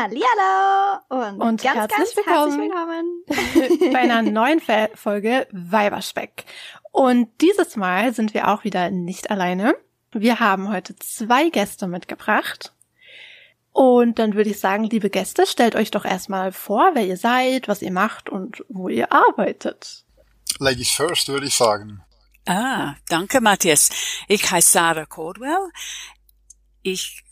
Hallihallo und, und ganz, herzlich ganz willkommen, herzlich willkommen. bei einer neuen Fe- Folge Weiberspeck. Und dieses Mal sind wir auch wieder nicht alleine. Wir haben heute zwei Gäste mitgebracht. Und dann würde ich sagen, liebe Gäste, stellt euch doch erstmal vor, wer ihr seid, was ihr macht und wo ihr arbeitet. Ladies first, würde ich sagen. Ah, danke, Matthias. Ich heiße Sarah Caldwell. Ich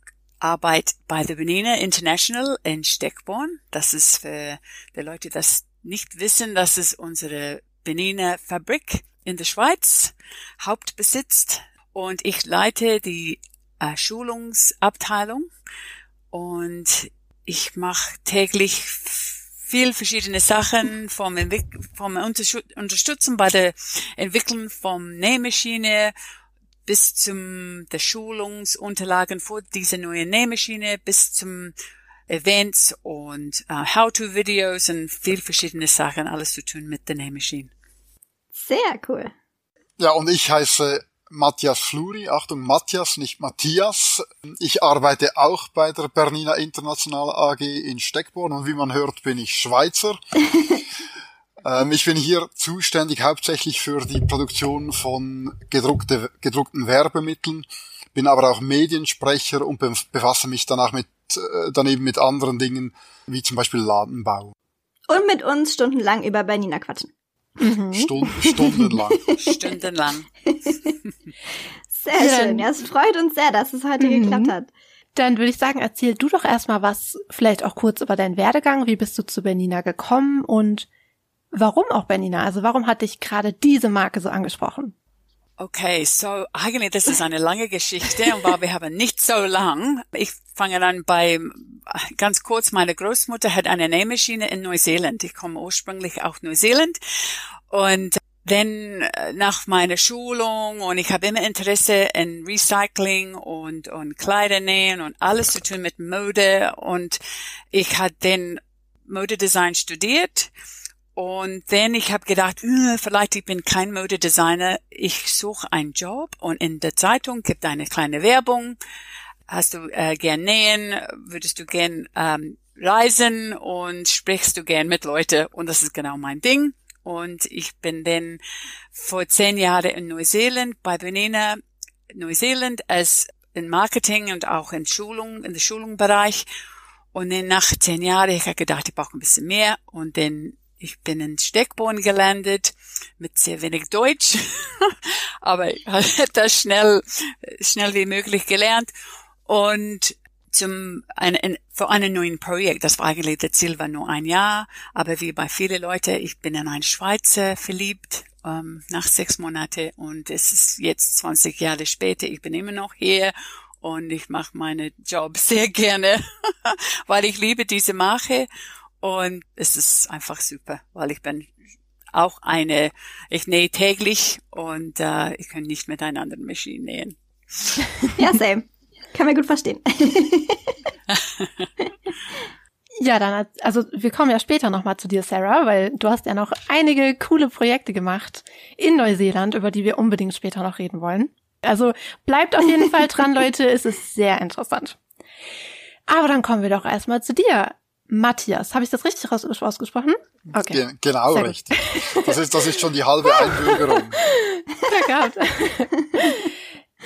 arbeite bei The Benina International in Steckborn. Das ist für die Leute, die das nicht wissen, das ist unsere Benina Fabrik in der Schweiz, hauptbesitzt. Und ich leite die äh, Schulungsabteilung und ich mache täglich viel verschiedene Sachen vom, Entwick vom Unterstützen bei der Entwicklung vom Nähmaschine bis zum der Schulungsunterlagen für diese neue Nähmaschine bis zum Events und uh, How-to-Videos und viel verschiedene Sachen, alles zu tun mit der Nähmaschine. Sehr cool. Ja, und ich heiße Matthias Fluri. Achtung, Matthias, nicht Matthias. Ich arbeite auch bei der Bernina International AG in Steckborn und wie man hört, bin ich Schweizer. ähm, ich bin hier zuständig hauptsächlich für die Produktion von gedruckte, gedruckten Werbemitteln, bin aber auch Mediensprecher und be befasse mich danach mit, äh, daneben mit anderen Dingen, wie zum Beispiel Ladenbau. Und mit uns stundenlang über Bernina quatschen. Mhm. Stunden, stundenlang. Stundenlang. Sehr schön. Ja, es freut uns sehr, dass es heute Mhm. geklappt hat. Dann würde ich sagen, erzähl du doch erstmal was, vielleicht auch kurz über deinen Werdegang. Wie bist du zu Bernina gekommen und warum auch Bernina? Also warum hat dich gerade diese Marke so angesprochen? Okay, so eigentlich das ist eine lange Geschichte und weil wir haben nicht so lang. Ich fange an bei ganz kurz. Meine Großmutter hat eine Nähmaschine in Neuseeland. Ich komme ursprünglich aus Neuseeland und dann äh, nach meiner Schulung und ich habe immer Interesse in Recycling und und Kleidernähen und alles zu tun mit Mode und ich hatte den Modedesign studiert und dann ich habe gedacht, "Äh, vielleicht ich bin kein Modedesigner, ich suche einen Job und in der Zeitung gibt eine kleine Werbung. Hast du äh, gern nähen? Würdest du gern ähm, reisen und sprichst du gern mit Leuten? Und das ist genau mein Ding. Und ich bin dann vor zehn Jahren in Neuseeland bei Benina Neuseeland als in Marketing und auch in Schulung, in der Schulungsbereich. Und dann nach zehn Jahren, ich habe gedacht, ich brauche ein bisschen mehr. Und dann ich bin in Steckborn gelandet mit sehr wenig Deutsch, aber ich habe das schnell, schnell wie möglich gelernt und zum ein, ein, für einen neuen Projekt. Das war eigentlich das Ziel war nur ein Jahr, aber wie bei vielen Leuten, ich bin in einen Schweizer verliebt ähm, nach sechs Monate und es ist jetzt 20 Jahre später. Ich bin immer noch hier und ich mache meinen Job sehr gerne, weil ich liebe diese Marke und es ist einfach super, weil ich bin auch eine, ich nähe täglich und äh, ich kann nicht mit einer anderen Maschine nähen. Ja, same. Kann man gut verstehen. Ja, dann, also wir kommen ja später nochmal zu dir, Sarah, weil du hast ja noch einige coole Projekte gemacht in Neuseeland, über die wir unbedingt später noch reden wollen. Also bleibt auf jeden Fall dran, Leute, es ist sehr interessant. Aber dann kommen wir doch erstmal zu dir. Matthias, habe ich das richtig ausgesprochen? Okay. Ge genau richtig. Das ist, das ist schon die halbe Einbürgerung.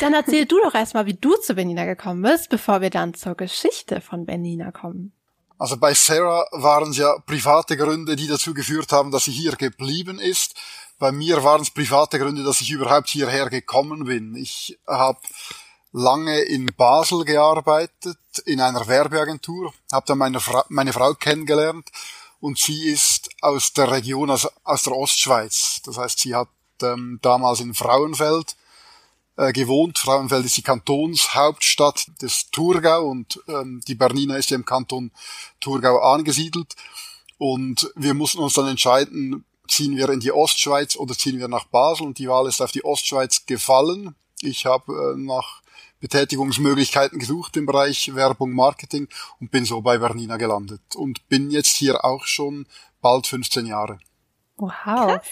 Dann erzähl du doch erstmal, wie du zu Benina gekommen bist, bevor wir dann zur Geschichte von Benina kommen. Also bei Sarah waren es ja private Gründe, die dazu geführt haben, dass sie hier geblieben ist. Bei mir waren es private Gründe, dass ich überhaupt hierher gekommen bin. Ich habe lange in Basel gearbeitet, in einer Werbeagentur, habe dann meine, Fra meine Frau kennengelernt und sie ist aus der Region, also aus der Ostschweiz. Das heißt, sie hat ähm, damals in Frauenfeld äh, gewohnt. Frauenfeld ist die Kantonshauptstadt des Thurgau und ähm, die Bernina ist ja im Kanton Thurgau angesiedelt. Und wir mussten uns dann entscheiden, ziehen wir in die Ostschweiz oder ziehen wir nach Basel. Und die Wahl ist auf die Ostschweiz gefallen. Ich habe äh, nach Betätigungsmöglichkeiten gesucht im Bereich Werbung, Marketing und bin so bei Bernina gelandet. Und bin jetzt hier auch schon bald 15 Jahre. Wow.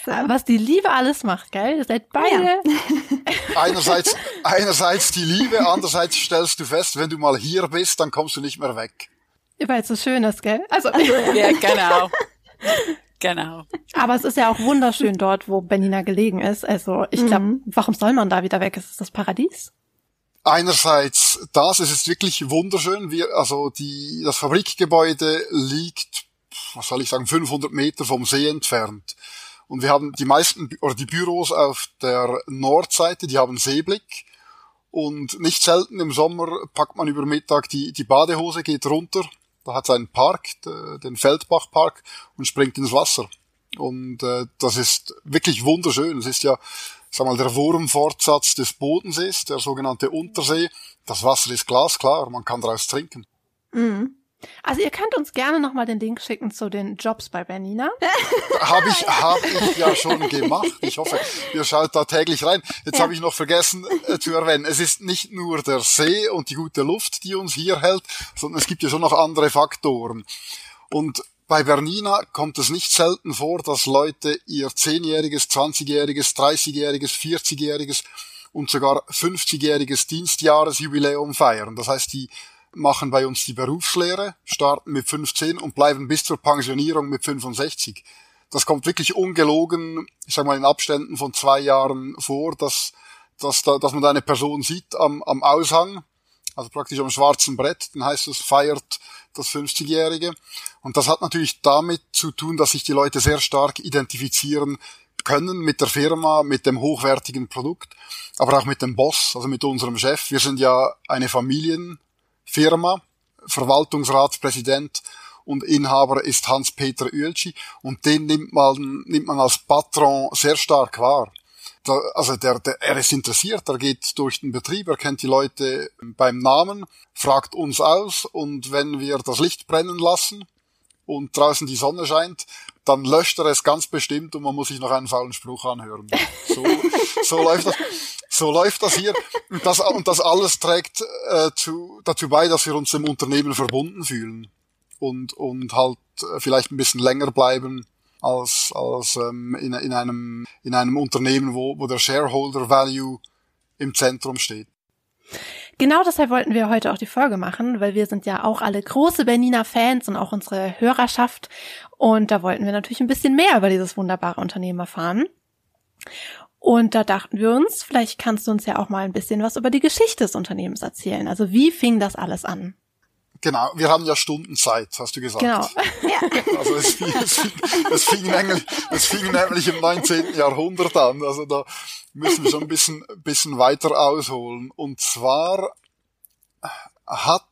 Klasse. Was die Liebe alles macht, gell? Ihr seid beide. Einerseits, einerseits die Liebe, andererseits stellst du fest, wenn du mal hier bist, dann kommst du nicht mehr weg. Weil es so schön ist, gell? Also, Ja, genau. Genau. aber es ist ja auch wunderschön dort, wo Benina gelegen ist. Also ich glaube, Mhm. warum soll man da wieder weg? Ist es das Paradies? Einerseits das, es ist wirklich wunderschön. Wir, also die, das Fabrikgebäude liegt, was soll ich sagen, 500 Meter vom See entfernt. Und wir haben die meisten, oder die Büros auf der Nordseite, die haben Seeblick. Und nicht selten im Sommer packt man über Mittag die, die Badehose, geht runter. Da hat es einen Park, de- den Feldbachpark, und springt ins Wasser. Und äh, das ist wirklich wunderschön. Es ist ja, sag mal, der Wurmfortsatz des Bodensees, der sogenannte Untersee. Das Wasser ist glasklar, man kann daraus trinken. Mhm. Also ihr könnt uns gerne nochmal den Link schicken zu den Jobs bei Benina. Habe ich, hab ich ja schon gemacht. Ich hoffe, ihr schaut da täglich rein. Jetzt Ja. habe ich noch vergessen äh, zu erwähnen, es ist nicht nur der See und die gute Luft, die uns hier hält, sondern es gibt ja schon noch andere Faktoren. Und bei Bernina kommt es nicht selten vor, dass Leute ihr 10-jähriges, 20-jähriges, 30-jähriges, 40-jähriges und sogar 50-jähriges Dienstjahresjubiläum feiern. Das heißt, die machen bei uns die Berufslehre, starten mit 15 und bleiben bis zur Pensionierung mit 65. Das kommt wirklich ungelogen, ich sag mal in Abständen von zwei Jahren vor, dass, dass, da, dass man da eine Person sieht am, am Aushang, also praktisch am schwarzen Brett, dann heißt es, feiert das 50-Jährige. Und das hat natürlich damit zu tun, dass sich die Leute sehr stark identifizieren können mit der Firma, mit dem hochwertigen Produkt, aber auch mit dem Boss, also mit unserem Chef. Wir sind ja eine Familienfirma, Verwaltungsratspräsident und Inhaber ist Hans-Peter Oeltschi und den nimmt man, nimmt man als Patron sehr stark wahr. Da, also der, der, er ist interessiert, er geht durch den Betrieb, er kennt die Leute beim Namen, fragt uns aus und wenn wir das Licht brennen lassen und draußen die Sonne scheint, dann löscht er es ganz bestimmt und man muss sich noch einen faulen Spruch anhören. So, so läuft das. So läuft das hier. Und das, und das alles trägt äh, zu, dazu bei, dass wir uns dem Unternehmen verbunden fühlen und, und halt äh, vielleicht ein bisschen länger bleiben als, als ähm, in, in, einem, in einem Unternehmen, wo, wo der Shareholder Value im Zentrum steht. Genau deshalb wollten wir heute auch die Folge machen, weil wir sind ja auch alle große Bernina Fans und auch unsere Hörerschaft. Und da wollten wir natürlich ein bisschen mehr über dieses wunderbare Unternehmen erfahren. Und da dachten wir uns, vielleicht kannst du uns ja auch mal ein bisschen was über die Geschichte des Unternehmens erzählen. Also wie fing das alles an? Genau, wir haben ja Stunden Zeit, hast du gesagt. Genau. Also es fing, es fing, es fing, nämlich, es fing nämlich im 19. Jahrhundert an. Also da müssen wir schon ein bisschen, bisschen weiter ausholen. Und zwar hat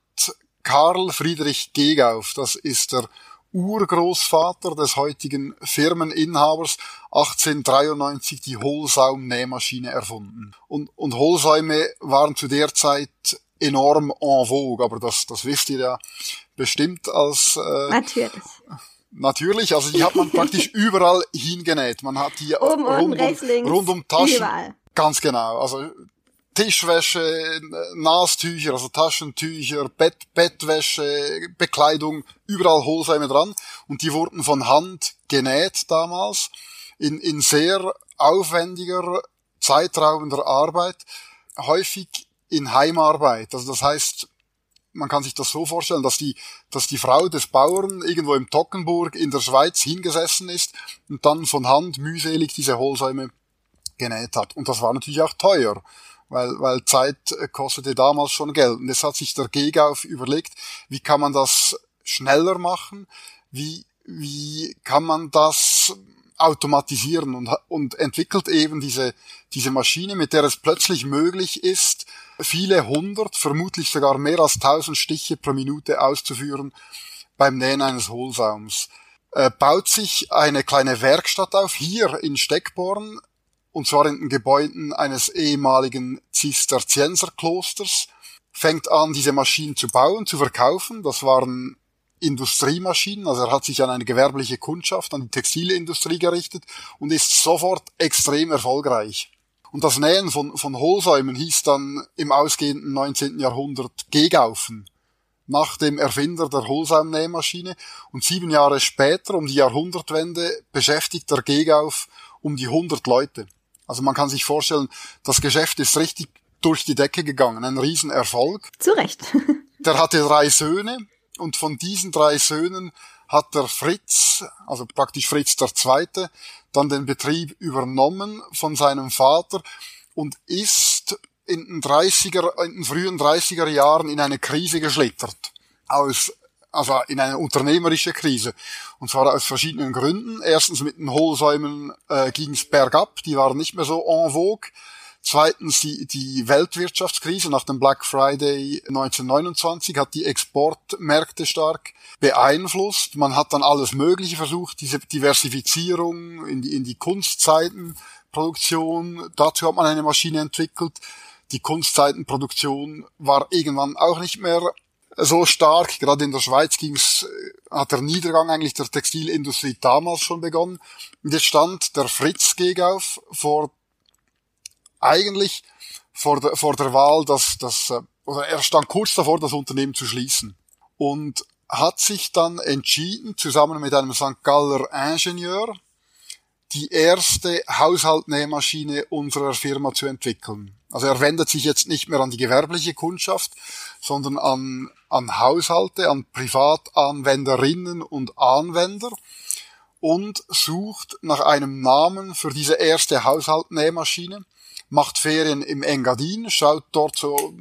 Karl Friedrich Gegauf, das ist der Urgroßvater des heutigen Firmeninhabers, 1893 die Hohlsaum-Nähmaschine erfunden. Und, und Hohlsäume waren zu der Zeit enorm en vogue, aber das, das wisst ihr ja bestimmt als äh, Natürlich. Natürlich, also die hat man praktisch überall hingenäht. Man hat die Oben, rund, rechts, um, links, rund um Taschen. überall. Ganz genau. Also Tischwäsche, Nastücher, also Taschentücher, Bett, Bettwäsche, Bekleidung, überall Hohlsäume dran. Und die wurden von Hand genäht damals in, in sehr aufwendiger, zeitraubender Arbeit, häufig in Heimarbeit. Also das heißt, man kann sich das so vorstellen, dass die, dass die Frau des Bauern irgendwo im Tockenburg in der Schweiz hingesessen ist und dann von Hand mühselig diese Hohlsäume genäht hat. Und das war natürlich auch teuer, weil, weil Zeit kostete damals schon Geld. Und jetzt hat sich der Gegauf überlegt, wie kann man das schneller machen? Wie, wie kann man das automatisieren und, und entwickelt eben diese, diese Maschine, mit der es plötzlich möglich ist, viele hundert, vermutlich sogar mehr als tausend Stiche pro Minute auszuführen beim Nähen eines Hohlsaums. Äh, baut sich eine kleine Werkstatt auf, hier in Steckborn, und zwar in den Gebäuden eines ehemaligen Zisterzienserklosters, fängt an, diese Maschinen zu bauen, zu verkaufen. Das waren Industriemaschinen, also er hat sich an eine gewerbliche Kundschaft, an die Textilindustrie gerichtet und ist sofort extrem erfolgreich. Und das Nähen von, von Hohlsäumen hieß dann im ausgehenden 19. Jahrhundert Gegaufen, nach dem Erfinder der Hohlsaumnähmaschine. Und sieben Jahre später, um die Jahrhundertwende, beschäftigt der Gegauf um die 100 Leute. Also man kann sich vorstellen, das Geschäft ist richtig durch die Decke gegangen, ein Riesenerfolg. Zu Recht. Der hatte drei Söhne Und von diesen drei Söhnen hat der Fritz, also praktisch Fritz der Zweite, dann den Betrieb übernommen von seinem Vater und ist in den 30er, in den frühen 30er Jahren in eine Krise geschlittert. Aus, also in eine unternehmerische Krise. Und zwar aus verschiedenen Gründen. Erstens mit den Hohlsäumen äh, ging es bergab, die waren nicht mehr so en vogue. Zweitens die, die Weltwirtschaftskrise nach dem Black Friday 1929 hat die Exportmärkte stark beeinflusst. Man hat dann alles Mögliche versucht, diese Diversifizierung in die, in die Kunstzeitenproduktion. Dazu hat man eine Maschine entwickelt. Die Kunstzeitenproduktion war irgendwann auch nicht mehr so stark. Gerade in der Schweiz ging's, hat der Niedergang eigentlich der Textilindustrie damals schon begonnen. Und jetzt stand der Fritz Gegauf vor eigentlich vor der, vor der Wahl, dass, dass, äh, oder er stand kurz davor, das Unternehmen zu schließen. Und hat sich dann entschieden, zusammen mit einem St. Galler Ingenieur, die erste Haushaltnähmaschine unserer Firma zu entwickeln. Also er wendet sich jetzt nicht mehr an die gewerbliche Kundschaft, sondern an, an Haushalte, an Privatanwenderinnen und Anwender und sucht nach einem Namen für diese erste Haushaltnähmaschine macht Ferien im Engadin, schaut dort so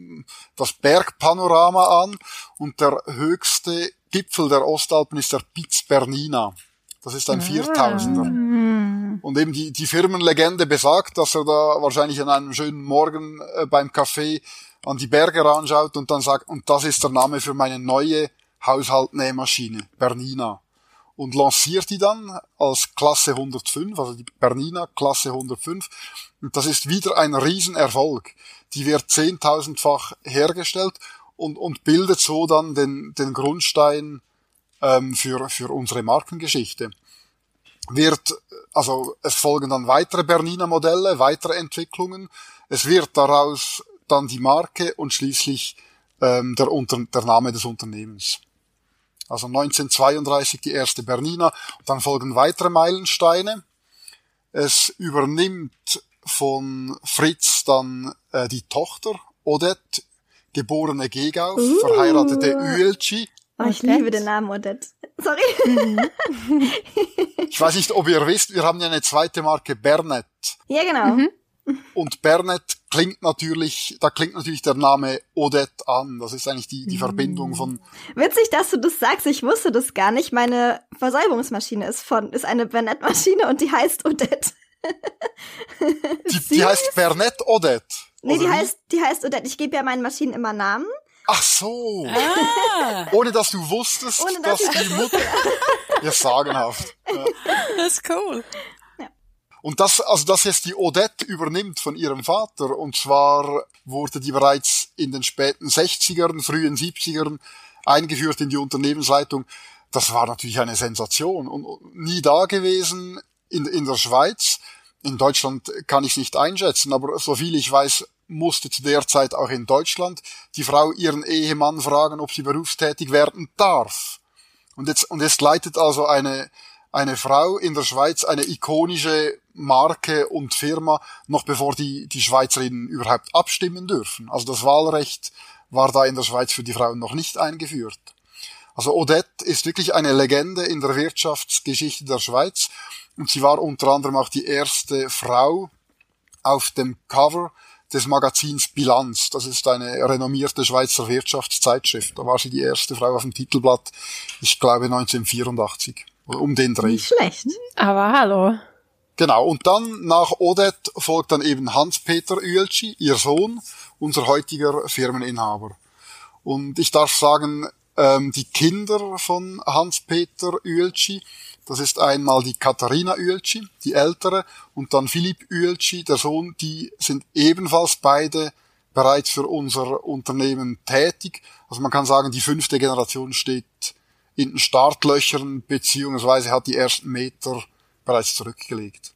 das Bergpanorama an und der höchste Gipfel der Ostalpen ist der Piz Bernina. Das ist ein Viertausender. Mm. Und eben die, die Firmenlegende besagt, dass er da wahrscheinlich an einem schönen Morgen äh, beim Café an die Berge ranschaut und dann sagt, und das ist der Name für meine neue Haushaltnähmaschine, Bernina und lanciert die dann als Klasse 105, also die Bernina Klasse 105. Und das ist wieder ein Riesenerfolg. Die wird zehntausendfach hergestellt und, und bildet so dann den, den Grundstein ähm, für, für unsere Markengeschichte. Wird, also es folgen dann weitere Bernina Modelle, weitere Entwicklungen. Es wird daraus dann die Marke und schließlich ähm, der, Unter der Name des Unternehmens. Also 1932 die erste Bernina. Und dann folgen weitere Meilensteine. Es übernimmt von Fritz dann äh, die Tochter Odette, geborene Gegauf, Uh. verheiratete Uelci. Oh, ich Odette. liebe den Namen Odette. Sorry. Ich weiß nicht, ob ihr wisst, wir haben ja eine zweite Marke Bernet. Ja, genau. Mhm. Und Bernet klingt natürlich, da klingt natürlich der Name Odette an. Das ist eigentlich die, die Verbindung von, Witzig, dass du das sagst. Ich wusste das gar nicht. Meine Versäubungsmaschine ist von, ist eine Bernett-Maschine und die heißt Odette. die, die heißt Bernet Odette. Nee, Oder die wie? heißt, die heißt Odette. Ich gebe ja meinen Maschinen immer Namen. Ach so. Ah, Ohne dass du wusstest, Ohne dass dass die Mutter. Ja, sagenhaft. Ja. das ist cool. Und das, also das jetzt die Odette übernimmt von ihrem Vater. Und zwar wurde die bereits in den späten 60ern, frühen 70ern eingeführt in die Unternehmensleitung. Das war natürlich eine Sensation und nie da gewesen in, in der Schweiz. In Deutschland kann ich es nicht einschätzen, aber soviel ich weiß, musste zu der Zeit auch in Deutschland die Frau ihren Ehemann fragen, ob sie berufstätig werden darf. Und jetzt, und jetzt leitet also eine, eine Frau in der Schweiz eine ikonische Marke und Firma, noch bevor die, die Schweizerinnen überhaupt abstimmen dürfen. Also das Wahlrecht war da in der Schweiz für die Frauen noch nicht eingeführt. Also Odette ist wirklich eine Legende in der Wirtschaftsgeschichte der Schweiz und sie war unter anderem auch die erste Frau auf dem Cover des Magazins Bilanz. Das ist eine renommierte Schweizer Wirtschaftszeitschrift. Da war sie die erste Frau auf dem Titelblatt, ich glaube 1984, oder um den Dreh. Nicht schlecht. Aber hallo. Genau, und dann nach Odette folgt dann eben Hans-Peter Uelci, ihr Sohn, unser heutiger Firmeninhaber. Und ich darf sagen, ähm, die Kinder von Hans-Peter Uelci, das ist einmal die Katharina Uelci, die ältere, und dann Philipp Uelci, der Sohn, die sind ebenfalls beide bereits für unser Unternehmen tätig. Also man kann sagen, die fünfte Generation steht in den Startlöchern, beziehungsweise hat die ersten Meter bereits zurückgelegt.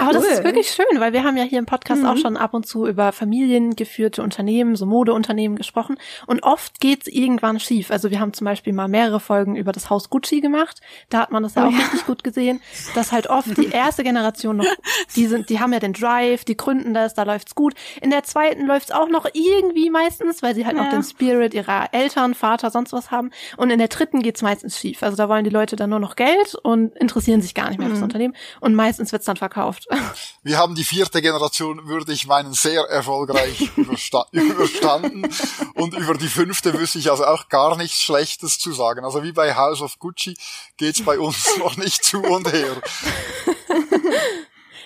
Aber das Cool. ist wirklich schön, weil wir haben ja hier im Podcast auch schon ab und zu über familiengeführte Unternehmen, so Modeunternehmen gesprochen. Und oft geht's irgendwann schief. Also wir haben zum Beispiel mal mehrere Folgen über das Haus Gucci gemacht. Da hat man das ja auch richtig gut gesehen, dass halt oft die erste Generation noch, die sind, die haben ja den Drive, die gründen das, da läuft's gut. In der zweiten läuft's auch noch irgendwie meistens, weil sie halt noch Ja. den Spirit ihrer Eltern, Vater, sonst was haben. Und in der dritten geht's meistens schief. Also da wollen die Leute dann nur noch Geld und interessieren sich gar nicht mehr für das Unternehmen. Und meistens wird's dann verkauft. Wir haben die vierte Generation, würde ich meinen, sehr erfolgreich übersta überstanden. Und über die fünfte wüsste ich also auch gar nichts Schlechtes zu sagen. Also wie bei House of Gucci geht's bei uns noch nicht zu und her.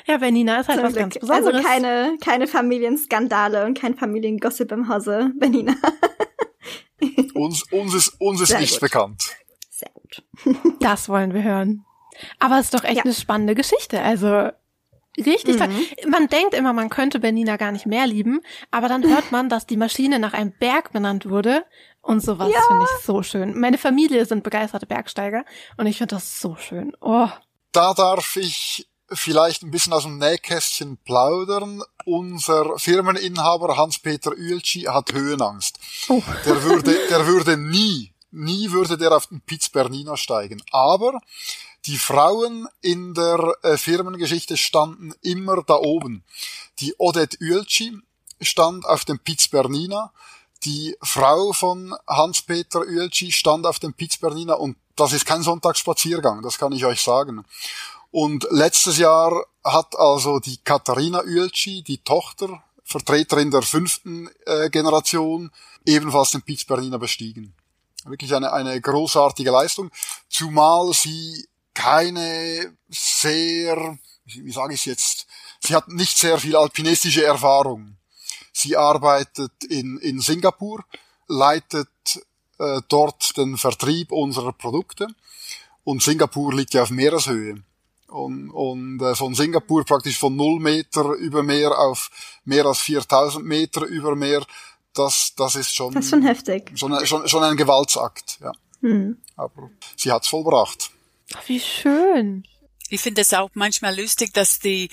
Ja, Benina ist halt Zum was ganz Glück. Also Besonderes. keine, keine Familienskandale und kein Familiengossip im Hause Benina. Uns, uns ist, uns ist Sehr nichts gut. bekannt. Sehr gut. Das wollen wir hören. Aber es ist doch echt Ja. eine spannende Geschichte. Also richtig toll. Man denkt immer, man könnte Benina gar nicht mehr lieben, aber dann hört man, dass die Maschine nach einem Berg benannt wurde. Und sowas finde ich so schön. Meine Familie sind begeisterte Bergsteiger und ich finde das so schön. Oh. Da darf ich vielleicht ein bisschen aus dem Nähkästchen plaudern. Unser Firmeninhaber Hans-Peter Uelci hat Höhenangst. Oh. Der würde, der würde nie, nie würde der auf den Piz Bernina steigen. Aber die Frauen in der äh, Firmengeschichte standen immer da oben. Die Odette Uelci stand auf dem Piz Bernina. Die Frau von Hans-Peter Uelci stand auf dem Piz Bernina und das ist kein Sonntagsspaziergang, das kann ich euch sagen. Und letztes Jahr hat also die Katharina Uelci, die Tochter, Vertreterin der fünften äh, Generation, ebenfalls den Piz Bernina bestiegen. Wirklich eine, eine großartige Leistung, zumal sie keine sehr, wie, sage ich jetzt, sie hat nicht sehr viel alpinistische Erfahrung. Sie arbeitet in, in Singapur, leitet äh, dort den Vertrieb unserer Produkte und Singapur liegt ja auf Meereshöhe. Und, und äh, von Singapur praktisch von null Meter über Meer auf mehr als 4000 Meter über Meer, das, das ist schon, Das ist schon heftig. schon, schon, schon ein Gewaltsakt. Ja. Hm. Aber sie hat's vollbracht. Ach, Wie schön. Ich finde es auch manchmal lustig, dass die,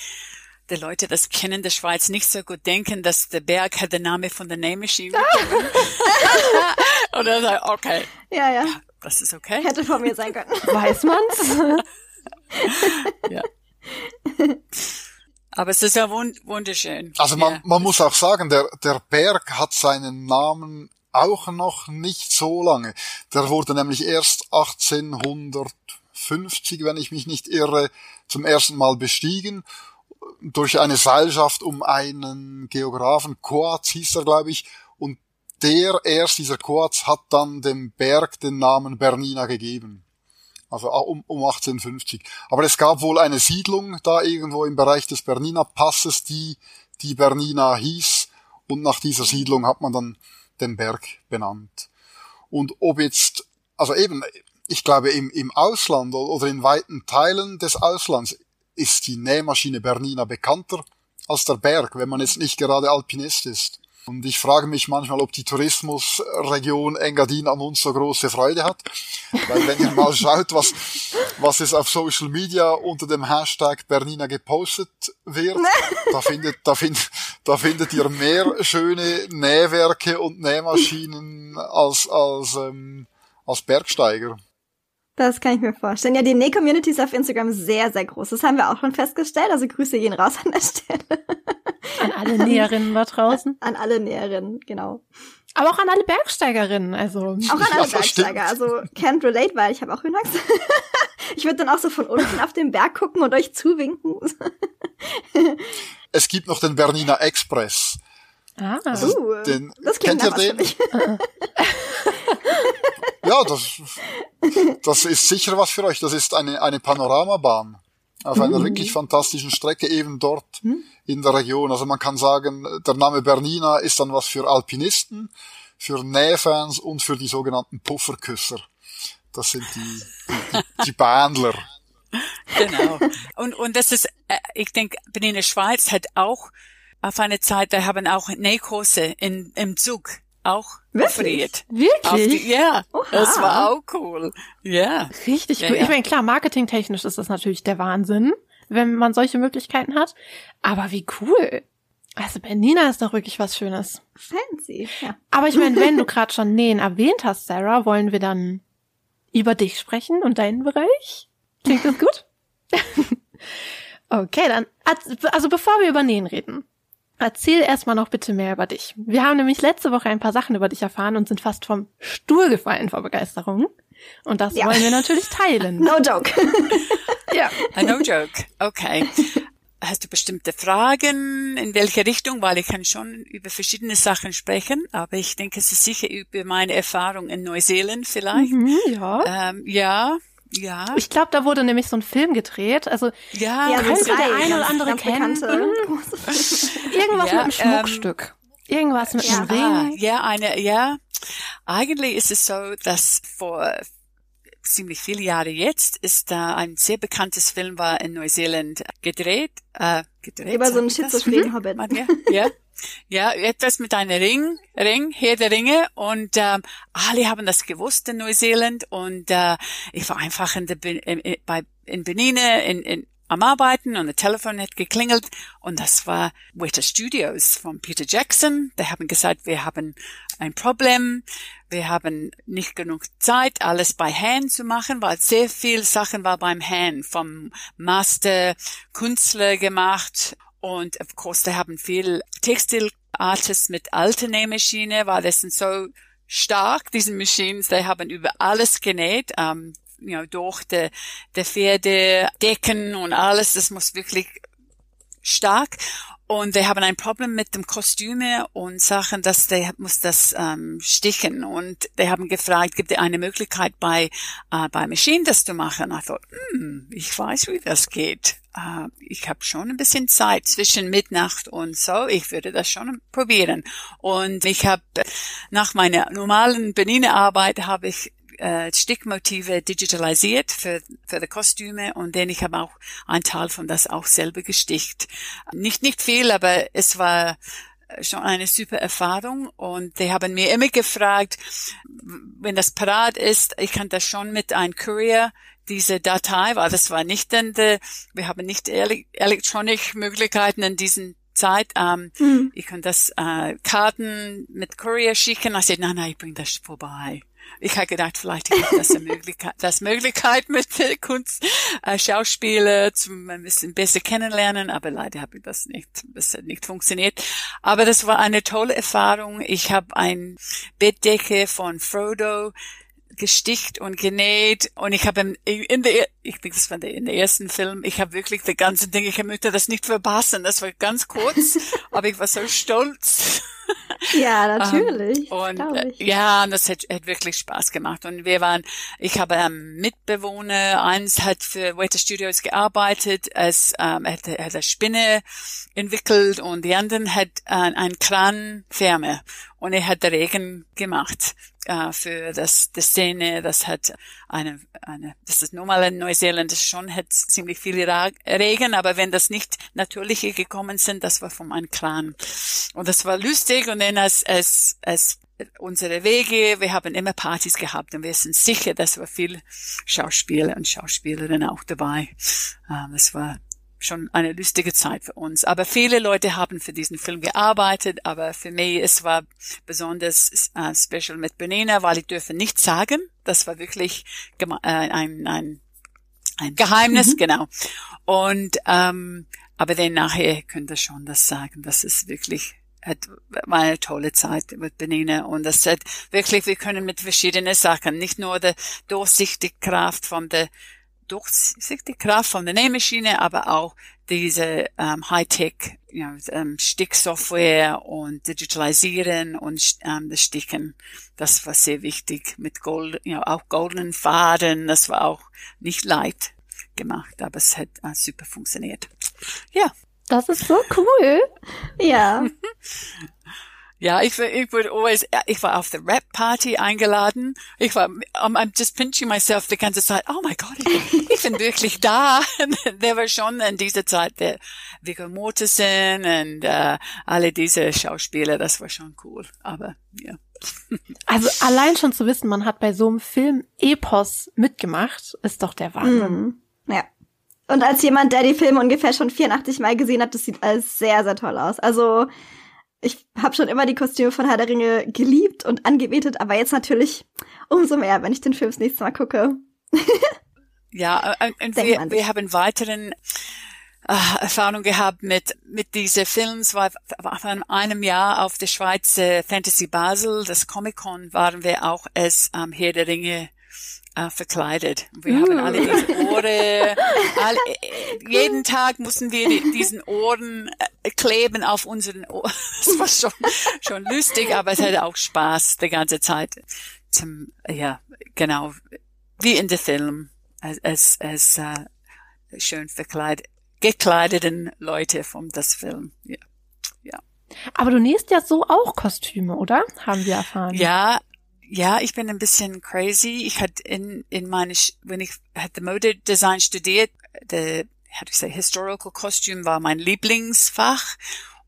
die Leute das kennen, der Schweiz nicht so gut denken, dass der Berg hat den Namen von der Nähmaschine bekommen. Oder sagen, okay, Ja, ja. das ist okay. Hätte von mir sein können. Weiß man's? Ja. Aber es ist ja wund wunderschön. Also man, ja. man muss auch sagen, der, der Berg hat seinen Namen auch noch nicht so lange. Der wurde nämlich erst 1850, wenn ich mich nicht irre, zum ersten Mal bestiegen durch eine Seilschaft um einen Geographen, Coates hieß er, glaube ich, und der erst, dieser Coates, hat dann dem Berg den Namen Bernina gegeben. Also um, um 1850. Aber es gab wohl eine Siedlung da irgendwo im Bereich des Bernina Passes, die, die Bernina hieß. Und nach dieser Siedlung hat man dann den Berg benannt. Und ob jetzt, also eben, ich glaube im, im Ausland oder in weiten Teilen des Auslands ist die Nähmaschine Bernina bekannter als der Berg, wenn man jetzt nicht gerade Alpinist ist. Und ich frage mich manchmal, ob die Tourismusregion Engadin an uns so große Freude hat. Weil wenn ihr mal schaut, was, was es auf Social Media unter dem Hashtag Bernina gepostet wird, da findet, da findet, da findet ihr mehr schöne Nähwerke und Nähmaschinen als, als, ähm, als Bergsteiger. Das kann ich mir vorstellen. Ja, die Näh-Community ist auf Instagram sehr, sehr groß. Das haben wir auch schon festgestellt. Also Grüße gehen raus an der Stelle. An alle Näherinnen da draußen. An alle Näherinnen, genau. Aber auch an alle Bergsteigerinnen. Also Auch an alle Ja, das. Bergsteiger. Also can't relate, weil ich habe auch Höhenangst. ich würde dann auch so von unten auf den Berg gucken und euch zuwinken. Es gibt noch den Bernina Express. ah. Uh, den, das klingt kennt ihr was für den? Ja, das, das ist sicher was für euch. Das ist eine, eine Panoramabahn auf einer wirklich fantastischen Strecke eben dort in der Region. Also man kann sagen, der Name Bernina ist dann was für Alpinisten, für Nähfans und für die sogenannten Pufferküsser. Das sind die, die, die Bandler. Genau. Und, und das ist, äh, ich denke, Benina Schweiz hat auch auf eine Zeit, da haben auch Nähkurse in, im Zug auch Wirklich? Wirklich? die, ja, Oha. das war auch cool. Ja. Richtig Ja, cool. ja. Ich meine, klar, marketingtechnisch ist das natürlich der Wahnsinn. wenn man solche Möglichkeiten hat. Aber wie cool. Also Bernina ist doch wirklich was Schönes. Fancy, ja. Aber ich meine, wenn du gerade schon Nähen erwähnt hast, Sarah, wollen wir dann über dich sprechen und deinen Bereich? Klingt das gut? okay, dann, also bevor wir über Nähen reden, erzähl erstmal noch bitte mehr über dich. Wir haben nämlich letzte Woche ein paar Sachen über dich erfahren und sind fast vom Stuhl gefallen vor Begeisterung. Und das ja. wollen wir natürlich teilen. No joke. ja. No joke. Okay. Hast du bestimmte Fragen? In welche Richtung? Weil ich kann schon über verschiedene Sachen sprechen, aber ich denke, es ist sicher über meine Erfahrung in Neuseeland vielleicht. Mhm, ja. Ähm, ja. Ja. Ich glaube, da wurde nämlich so ein Film gedreht. Also ja, ja könnte der eine oder andere kennen. Mhm. Irgendwas ja, mit einem Schmuckstück. Ähm, Irgendwas mit einem ja, Ring. Ja, eine, ja. Eigentlich ist es so, dass vor ziemlich viele Jahre jetzt ist da ein sehr bekanntes Film war in Neuseeland gedreht. Äh, gedreht Über so einen schizophrenen Hobbit. Ja. Ja, etwas mit einem Ring, Ring, Herr der Ringe. Und ähm, alle haben das gewusst in Neuseeland. Und äh, ich war einfach in, der, in, bei, in Benine in, in, am Arbeiten. Und das Telefon hat geklingelt. Und das war Weta Studios von Peter Jackson. Die haben gesagt, wir haben ein Problem, wir haben nicht genug Zeit, alles bei Hand zu machen, weil sehr viel Sachen war beim Hand vom Master Künstler gemacht und of course, die haben viel Textilartists mit alter Nähmaschine, weil das sind so stark, diese Machines, die haben über alles genäht, um, you know, durch die, die Pferde, Decken und alles, das muss wirklich stark. Und wir haben ein Problem mit dem Kostüme und Sachen, dass der muss das ähm, stichen. Und wir haben gefragt, gibt es eine Möglichkeit bei äh, bei Maschinen das zu machen? Ich thought, hm, ich weiß, wie das geht. Äh, ich habe schon ein bisschen Zeit zwischen Mitternacht und so. Ich würde das schon probieren. Und ich habe nach meiner normalen Benine-Arbeit habe ich äh, Stickmotive digitalisiert für, für die Kostüme und dann ich habe auch einen Teil von das auch selber gesticht. Nicht, nicht viel, aber es war schon eine super Erfahrung und die haben mir immer gefragt, wenn das parat ist, ich kann das schon mit einem Courier diese Datei, weil das war nicht denn de, wir haben nicht elektronische Möglichkeiten in diesen Zeit. Ähm, mhm. Ich kann das äh, Karten mit Courier schicken. Ich sagte, nein, nein, ich bring das vorbei. Ich habe gedacht, vielleicht gibt das eine Möglichkeit, das Möglichkeit mit Kunst, äh, Schauspieler zum ein bisschen besser kennenlernen, aber leider habe ich das nicht, das hat nicht funktioniert. Aber das war eine tolle Erfahrung. Ich habe ein Bettdecke von Frodo gesticht und genäht und ich habe in der ich denke das war in der ersten Film ich habe wirklich die ganze Ding ich möchte das nicht verpassen das war ganz kurz aber ich war so stolz ja, natürlich. Um, und äh, ja, und das hat, hat wirklich Spaß gemacht. Und wir waren, ich habe ähm, Mitbewohner, eins hat für Waiter Studios gearbeitet, es, ähm, hat, hat eine Spinne entwickelt und die anderen hat äh, ein Kranfirma und er hat Regen gemacht äh, für das die Szene. Das hat eine, eine das ist normal in Neuseeland das schon hat ziemlich viel Regen, aber wenn das nicht natürliche gekommen sind, das war von einem Kran und das war lustig und dann als als als unsere Wege, wir haben immer Partys gehabt und wir sind sicher, dass wir viel Schauspieler und Schauspielerinnen auch dabei. Ähm, es war schon eine lustige Zeit für uns. Aber viele Leute haben für diesen Film gearbeitet, aber für mich es war besonders äh, special mit Benina, weil ich dürfe nichts sagen. Das war wirklich äh, ein, ein, ein Geheimnis, mhm. genau. Und ähm, aber dann nachher könnte ich schon das sagen. Das ist wirklich hat, war eine tolle Zeit mit Benina und das hat wirklich, wir können mit verschiedenen Sachen, nicht nur die durchsichtige Kraft von der durchsichtige Kraft von der Nähmaschine, aber auch diese ähm, Hightech you know, ähm, Sticksoftware und Digitalisieren und ähm, das Sticken. Das war sehr wichtig mit Gold, you know, auch goldenen Faden. Das war auch nicht leicht gemacht, aber es hat äh, super funktioniert. Ja. Das ist so cool. ja. Ja, ich, ich wurde always, ich war auf der Rap-Party eingeladen. Ich war, um, I'm just pinching myself die ganze Zeit. Oh my God, ich, ich bin wirklich da. der war schon in dieser Zeit der Viggo Mortensen und uh, alle diese Schauspieler. Das war schon cool. Aber, ja. Also allein schon zu wissen, man hat bei so einem Film Epos mitgemacht, ist doch der Wahnsinn. Mm, ja. Und als jemand, der die Filme ungefähr schon 84 Mal gesehen hat, das sieht alles sehr, sehr toll aus. Also ich habe schon immer die Kostüme von Herr der Ringe geliebt und angebetet, aber jetzt natürlich umso mehr, wenn ich den Film das nächste Mal gucke. ja, und, und wir, wir haben weiteren äh, Erfahrung gehabt mit mit diese Films. War von einem Jahr auf der Schweizer Fantasy Basel, das Comic Con waren wir auch als ähm, Herr der Ringe äh, verkleidet. Wir mm. haben alle diese Ohren, all, äh, jeden Tag mussten wir die, diesen Ohren äh, kleben auf unseren Ohren. Das war schon, schon lustig, aber es hatte auch Spaß die ganze Zeit. Zum, ja, genau, wie in der Film, als, als, als äh, schön verkleidet, gekleideten Leute vom das Film. Ja. Ja. Aber du nähst ja so auch Kostüme, oder? Haben wir erfahren. Ja, ja, ich bin ein bisschen crazy. Ich hatte in, in meine, wenn ich hatte Modedesign studiert, der, how do you say, historical costume war mein Lieblingsfach.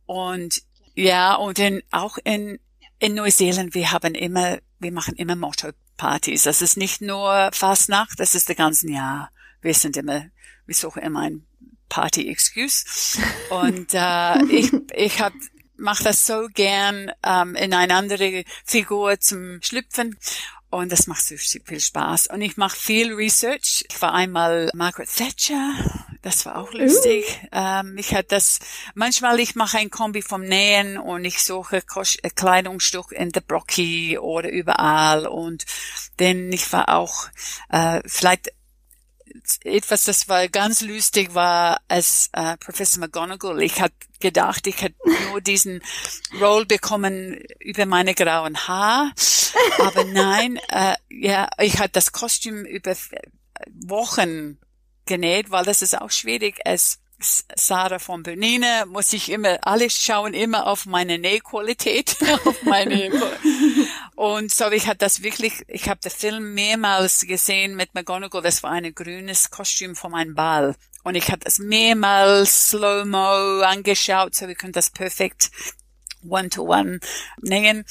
Und ja, und dann auch in, in Neuseeland, wir haben immer, wir machen immer Motto-Partys. Das ist nicht nur Fastnacht, das ist das ganze Jahr. Wir sind immer, wir suchen immer ein Party-Excuse. Und äh, ich, ich habe mache das so gern, ähm, in eine andere Figur zum Schlüpfen. Und das macht so viel Spaß. Und ich mache viel Research. Ich war einmal Margaret Thatcher. Das war auch lustig. Uh. Ähm, ich hatte das, manchmal ich mache ein Kombi vom Nähen und ich suche äh, Kleidungsstück in der Brocky oder überall. Und denn ich war auch, äh, vielleicht etwas, das war ganz lustig, war als äh, Professor McGonagall. Ich hatte gedacht, ich hätte nur diesen Roll bekommen über meine grauen Haar, aber nein, äh, ja, ich hatte das Kostüm über Wochen genäht, weil das ist auch schwierig als Sarah von Bernina muss ich immer, alle schauen immer auf meine Nähqualität, auf meine, und so, ich hatte das wirklich, ich habe den Film mehrmals gesehen mit McGonagall, das war ein grünes Kostüm von meinem Ball. Und ich hatte das mehrmals Slow-Mo angeschaut, so wir können das perfekt one-to-one -one.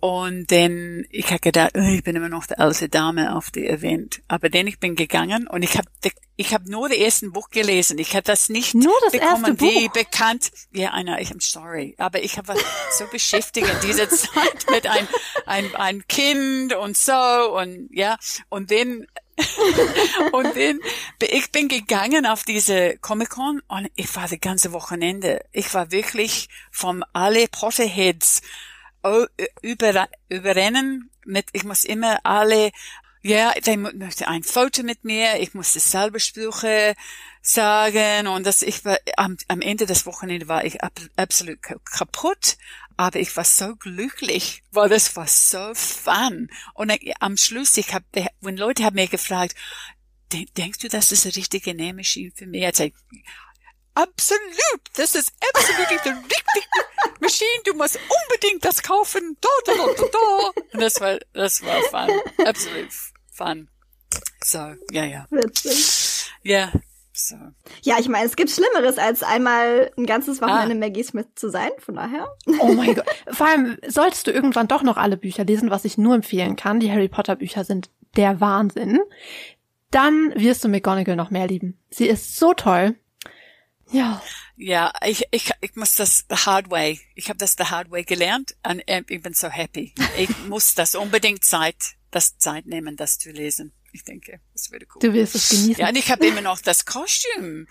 Und dann, ich habe gedacht, oh, ich bin immer noch die alte Dame auf die Event. Aber dann ich bin gegangen und ich habe ich hab nur das erste Buch gelesen. Ich habe das nicht nur das bekommen, erste wie bekannt. Ja, einer, ich am sorry. Aber ich habe so beschäftigt in dieser Zeit mit ein, ein, ein Kind und so und ja. Und dann und dann, ich bin gegangen auf diese Comic-Con und ich war das ganze Wochenende. Ich war wirklich vom alle Potterheads über, überrennen mit, ich muss immer alle, ja, der möchte ein Foto mit mir, ich muss dasselbe Sprüche sagen und das, ich war, am, am Ende des Wochenende war ich ab, absolut kaputt, aber ich war so glücklich, weil das war so fun. Und ich, am Schluss, ich habe, wenn Leute haben mir gefragt, denkst du, das ist eine richtige Nähmaschine für mich? Ich Absolut. Das ist absolut die richtige Maschine. Du musst unbedingt das kaufen. Da, da, da, da, da. Und das war, das war fun. Absolut fun. So, ja, ja. Witzig. Ja. So. Ja, ich meine, es gibt Schlimmeres, als einmal ein ganzes Wochenende ah. Maggie Smith zu sein, von daher. Oh mein Gott. Vor allem solltest du irgendwann doch noch alle Bücher lesen, was ich nur empfehlen kann. Die Harry Potter Bücher sind der Wahnsinn. Dann wirst du McGonagall noch mehr lieben. Sie ist so toll. Ja. Ja, ich, ich, ich muss das the hard way. Ich habe das the hard way gelernt und ich bin so happy. Ich muss das unbedingt Zeit, das Zeit nehmen, das zu lesen. Ich denke, das würde cool. Du wirst es genießen. Ja, und ich habe immer noch das Kostüm.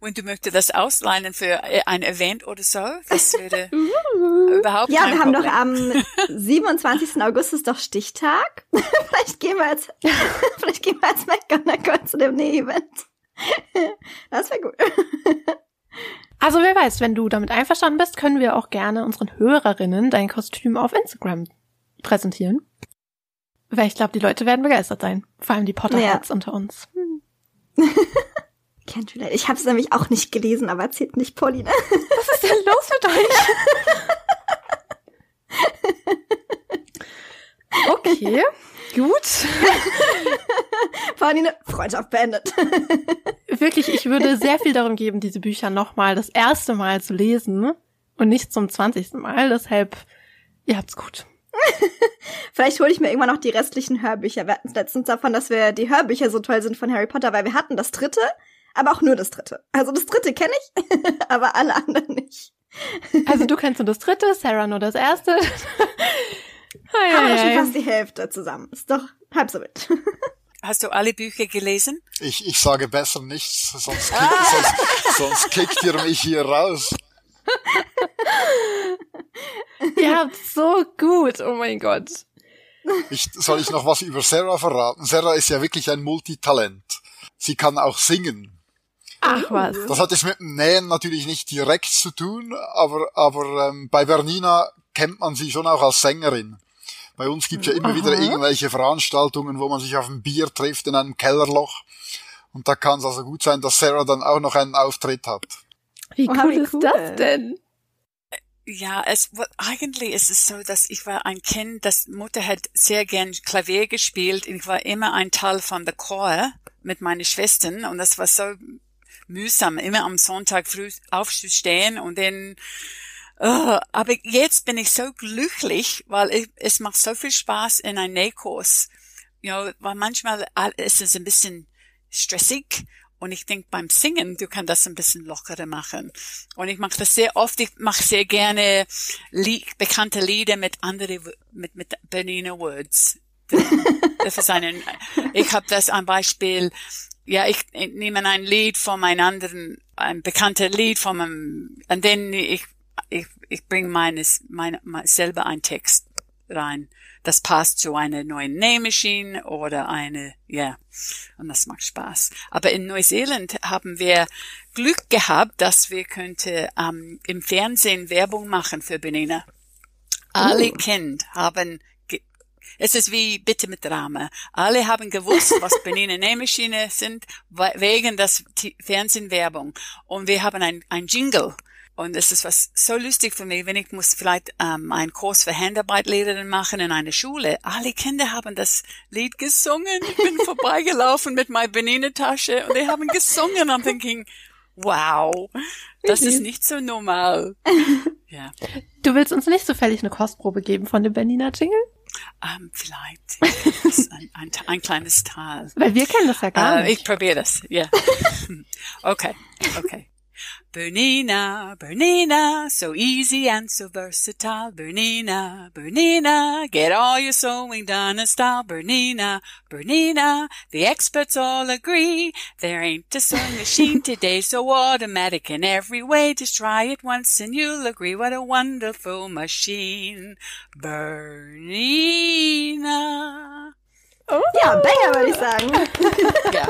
Und du möchtest das ausleihen für ein Event oder so, das würde uh. überhaupt Ja, wir haben Problem. doch am 27. August ist doch Stichtag. vielleicht gehen wir jetzt, vielleicht gehen wir jetzt McGonagall zu dem Näh-Event. Das wäre gut. Also wer weiß, wenn du damit einverstanden bist, können wir auch gerne unseren Hörerinnen dein Kostüm auf Instagram präsentieren. Weil ich glaube, die Leute werden begeistert sein. Vor allem die Potterheads ja. unter uns. Hm. Kennt vielleicht. Ich habe es nämlich auch nicht gelesen, aber erzählt nicht Pauline. Was ist denn los mit euch? Okay. Gut. Pauline, Freundschaft beendet. Wirklich, ich würde sehr viel darum geben, diese Bücher nochmal das erste Mal zu lesen und nicht zum zwanzigsten Mal. Deshalb, ihr habt's gut. Vielleicht hole ich mir irgendwann noch die restlichen Hörbücher. Wir hatten letztens davon, dass wir die Hörbücher so toll sind von Harry Potter, weil wir hatten das dritte, aber auch nur das dritte. Also das dritte kenne ich, aber alle anderen nicht. Also du kennst nur das dritte, Sarah nur das erste. Ei, Aber schon fast die Hälfte zusammen. Ist doch halb so wild. Hast du alle Bücher gelesen? Ich, ich sage besser nichts, sonst kickt, sonst, sonst kickt ihr mich hier raus. ihr habt so gut, oh mein Gott. Ich, soll ich noch was über Sarah verraten? Sarah ist ja wirklich ein Multitalent. Sie kann auch singen. Ach was. Das hat jetzt mit dem Nähen natürlich nicht direkt zu tun, aber, aber ähm, bei Bernina kennt man sie schon auch als Sängerin. Bei uns gibt's ja immer Aha. wieder irgendwelche Veranstaltungen, wo man sich auf ein Bier trifft in einem Kellerloch. Und da kann es also gut sein, dass Sarah dann auch noch einen Auftritt hat. Wie cool, oh, wie ist das denn? Ja, es eigentlich ist es so, dass ich war ein Kind, das Mutter hat sehr gern Klavier gespielt. Ich war immer ein Teil von der Chor mit meinen Schwestern und das war so mühsam, immer am Sonntag früh aufzustehen und dann Oh, aber jetzt bin ich so glücklich, weil ich, es macht so viel Spaß in einem Nähkurs. You know, weil manchmal ist es ein bisschen stressig und ich denke beim Singen, du kannst das ein bisschen lockerer machen. Und ich mache das sehr oft. Ich mache sehr gerne Lied, bekannte Lieder mit andere mit mit Bernina Woods. Das ist ein, ich habe das ein Beispiel. Ja, ich, ich nehme ein Lied von einem anderen, ein bekanntes Lied von einem, und dann ich ich, ich bringe meines, meine, meine, selber einen Text rein. Das passt zu einer neuen Nähmaschine oder eine, ja, yeah. und das macht Spaß. Aber in Neuseeland haben wir Glück gehabt, dass wir könnte ähm, im Fernsehen Werbung machen für Benina. Alle oh. Kind haben es ist wie Bitte mit Drama. Alle haben gewusst, was Benina Nähmaschine sind, wegen das Fernsehwerbung. Und wir haben ein, ein Jingle und es ist was so lustig für mich, wenn ich muss vielleicht ähm, einen Kurs für Handarbeitlehrerin machen in einer Schule. Alle Kinder haben das Lied gesungen. Ich bin vorbeigelaufen mit meiner Benine-Tasche und die haben gesungen und thinking, wow, das ist nicht so normal. Ja. Du willst uns nicht zufällig eine Kostprobe geben von dem Bernina Jingle? Ähm, vielleicht ein, ein, ein, kleines Tal. Weil wir kennen das ja gar uh, nicht. Ich probiere das, ja. Yeah. Okay, okay. Bernina, Bernina, so easy and so versatile. Bernina, Bernina, get all your sewing done in style. Bernina, Bernina, the experts all agree. There ain't a sewing machine today so automatic in every way. Just try it once and you'll agree what a wonderful machine. Bernina. Oh. Ja, Banger würde ich sagen. ja.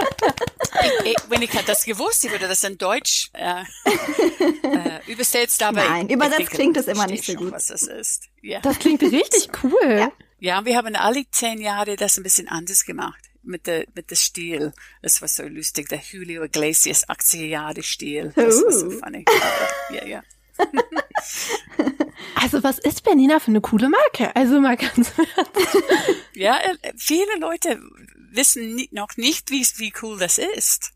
Ich, ich, wenn ich hätte das gewusst, ich würde das in Deutsch äh, äh, übersetzt, aber Nein, ich, übersetzt denke, klingt es immer nicht so schon, gut. Was das ist. Ja. Das klingt richtig cool. Ja. ja, wir haben alle zehn Jahre das ein bisschen anders gemacht mit der mit der Stil. Das war so lustig, der Julio Iglesias 80er Jahre Stil. Das uh. war so funny. ja, ja. Also was ist Bernina für eine coole Marke? Also mal ganz Ja, äh, viele Leute wissen noch nicht, wie, wie cool das ist.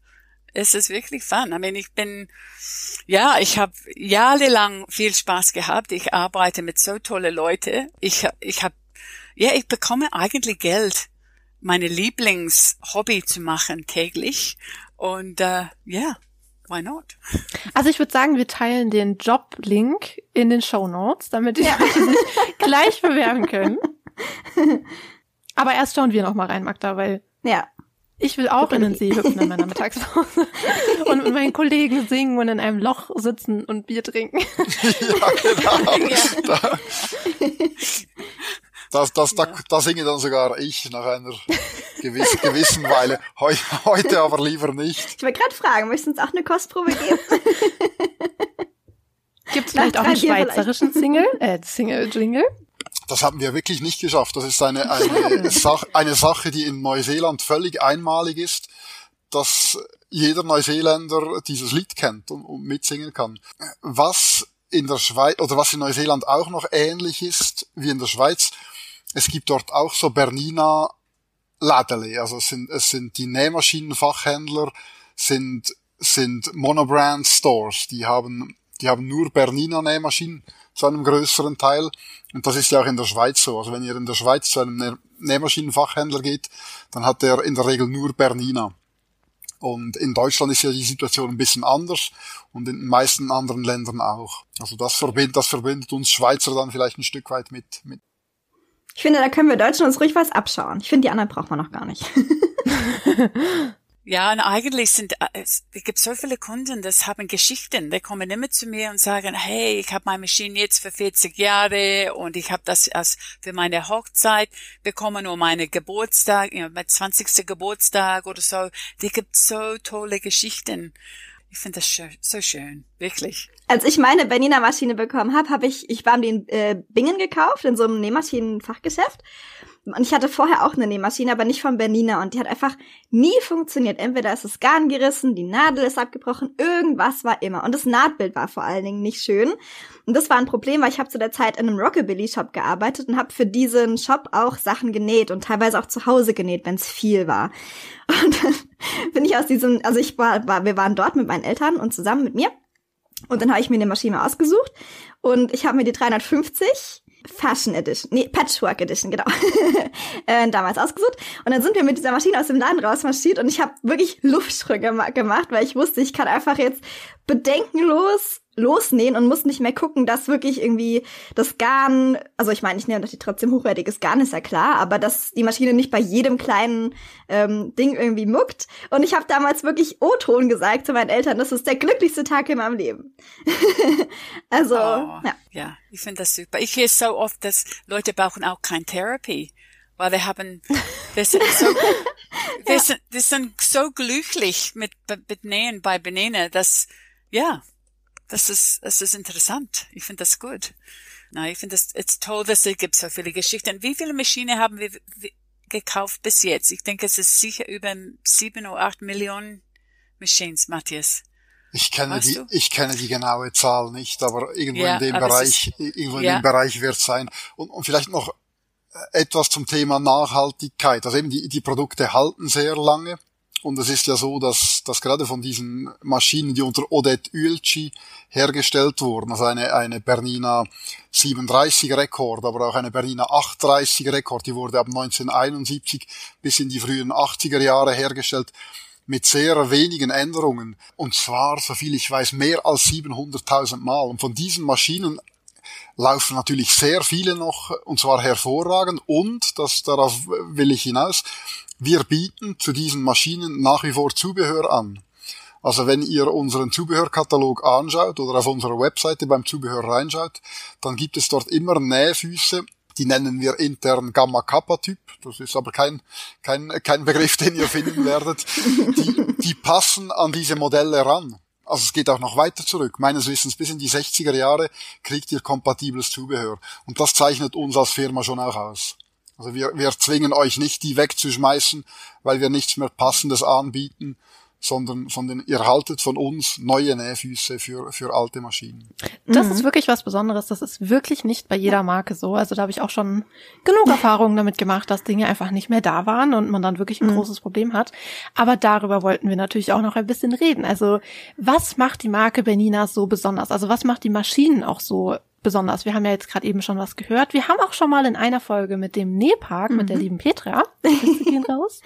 Es ist wirklich fun. I mean, ich bin, ja, ich habe jahrelang viel Spaß gehabt. Ich arbeite mit so tolle Leute. Ich, ich habe, ja, ich bekomme eigentlich Geld, meine Lieblingshobby zu machen täglich. Und äh, ja, why not? Also ich würde sagen, wir teilen den Job-Link in den Show Notes, damit ihr ja. sich gleich bewerben können. Aber erst schauen wir noch mal rein, Magda, weil ja. ich will auch in den See hüpfen in meiner Mittagspause und mit meinen Kollegen singen und in einem Loch sitzen und Bier trinken. ja, genau. Ja. Das, das, ja. da, da singe dann sogar ich nach einer gewissen, gewissen Weile. Heu, heute aber lieber nicht. Ich wollte gerade fragen, möchtest du uns auch eine Kostprobe geben? Gibt es vielleicht auch einen schweizerischen Single, äh, Single-Jingle? Das haben wir wirklich nicht geschafft. Das ist eine, eine, Sach eine Sache, die in Neuseeland völlig einmalig ist, dass jeder Neuseeländer dieses Lied kennt und, und mitsingen kann. Was in der Schweiz, oder was in Neuseeland auch noch ähnlich ist wie in der Schweiz, es gibt dort auch so Bernina Lädeli. Also es sind, es sind die Nähmaschinenfachhändler, sind, sind Monobrand Stores. Die haben, die haben nur Bernina Nähmaschinen zu einem größeren Teil. Und das ist ja auch in der Schweiz so. Also wenn ihr in der Schweiz zu einem Nähmaschinenfachhändler geht, dann hat er in der Regel nur Bernina. Und in Deutschland ist ja die Situation ein bisschen anders und in den meisten anderen Ländern auch. Also das verbindet, das verbindet uns Schweizer dann vielleicht ein Stück weit mit, mit. Ich finde, da können wir Deutschen uns ruhig was abschauen. Ich finde, die anderen braucht man noch gar nicht. Ja, und eigentlich sind äh, es gibt so viele Kunden, das haben Geschichten. Die kommen immer zu mir und sagen, hey, ich habe meine Maschine jetzt für 40 Jahre und ich habe das als für meine Hochzeit bekommen nur meine Geburtstag, ja, mein 20. Geburtstag oder so. Die gibt so tolle Geschichten. Ich finde das so schön, wirklich. Als ich meine Bernina Maschine bekommen habe, habe ich, ich war mir in äh, Bingen gekauft, in so einem Nähmaschinenfachgeschäft. Und ich hatte vorher auch eine Nähmaschine, aber nicht von Bernina. Und die hat einfach nie funktioniert. Entweder ist das Garn gerissen, die Nadel ist abgebrochen, irgendwas war immer. Und das Nahtbild war vor allen Dingen nicht schön. Und das war ein Problem, weil ich habe zu der Zeit in einem Rockabilly-Shop gearbeitet und habe für diesen Shop auch Sachen genäht und teilweise auch zu Hause genäht, wenn es viel war. Und dann bin ich aus diesem, also ich war, war, wir waren dort mit meinen Eltern und zusammen mit mir. Und dann habe ich mir eine Maschine ausgesucht und ich habe mir die 350 Fashion Edition, nee, Patchwork Edition, genau, äh, damals ausgesucht. Und dann sind wir mit dieser Maschine aus dem Laden rausmarschiert und ich habe wirklich Luftsprünge gemacht, weil ich wusste, ich kann einfach jetzt bedenkenlos losnähen und muss nicht mehr gucken, dass wirklich irgendwie das Garn, also ich meine, ich nehme natürlich trotzdem hochwertiges Garn, ist ja klar, aber dass die Maschine nicht bei jedem kleinen ähm, Ding irgendwie muckt. Und ich habe damals wirklich O-Ton gesagt zu meinen Eltern, das ist der glücklichste Tag in meinem Leben. also, oh, ja. Ja, ich finde das super. Ich höre so oft, dass Leute brauchen auch kein Therapie weil wir haben, wir sind so, wir, sind, wir sind so glücklich mit, mit Nähen bei Benene, dass, ja, das ist, das ist interessant. Ich finde das gut. Na, ich finde es ist toll, dass es gibt so viele Geschichten. Wie viele Maschinen haben wir gekauft bis jetzt? Ich denke, es ist sicher über sieben oder acht Millionen Machines, Matthias. Ich kenne weißt die, du? ich kenne die genaue Zahl nicht, aber irgendwo ja, in dem Bereich, ist, irgendwo in ja. dem Bereich wird es sein. Und, und vielleicht noch etwas zum Thema Nachhaltigkeit. Also eben die, die Produkte halten sehr lange. Und es ist ja so, dass, dass gerade von diesen Maschinen, die unter Odette Uelci hergestellt wurden, also eine, eine Bernina 37 Rekord, aber auch eine Bernina 830 Rekord, die wurde ab 1971 bis in die frühen 80er Jahre hergestellt, mit sehr wenigen Änderungen. Und zwar, soviel ich weiß, mehr als 700.000 Mal. Und von diesen Maschinen laufen natürlich sehr viele noch, und zwar hervorragend. Und, das, darauf will ich hinaus, wir bieten zu diesen Maschinen nach wie vor Zubehör an. Also wenn ihr unseren Zubehörkatalog anschaut oder auf unserer Webseite beim Zubehör reinschaut, dann gibt es dort immer Nähfüße, die nennen wir intern Gamma Kappa Typ. Das ist aber kein, kein, kein Begriff, den ihr finden werdet. Die, die passen an diese Modelle ran. Also es geht auch noch weiter zurück. Meines Wissens bis in die 60er Jahre kriegt ihr kompatibles Zubehör. Und das zeichnet uns als Firma schon auch aus. Also wir, wir zwingen euch nicht, die wegzuschmeißen, weil wir nichts mehr Passendes anbieten, sondern von den, ihr haltet von uns neue Nähfüße für, für alte Maschinen. Das mhm. ist wirklich was Besonderes. Das ist wirklich nicht bei jeder Marke so. Also da habe ich auch schon genug Erfahrungen damit gemacht, dass Dinge einfach nicht mehr da waren und man dann wirklich ein mhm. großes Problem hat. Aber darüber wollten wir natürlich auch noch ein bisschen reden. Also was macht die Marke Benina so besonders? Also was macht die Maschinen auch so besonders. Wir haben ja jetzt gerade eben schon was gehört. Wir haben auch schon mal in einer Folge mit dem Nähpark, mhm. mit der mhm. lieben Petra, gehen raus,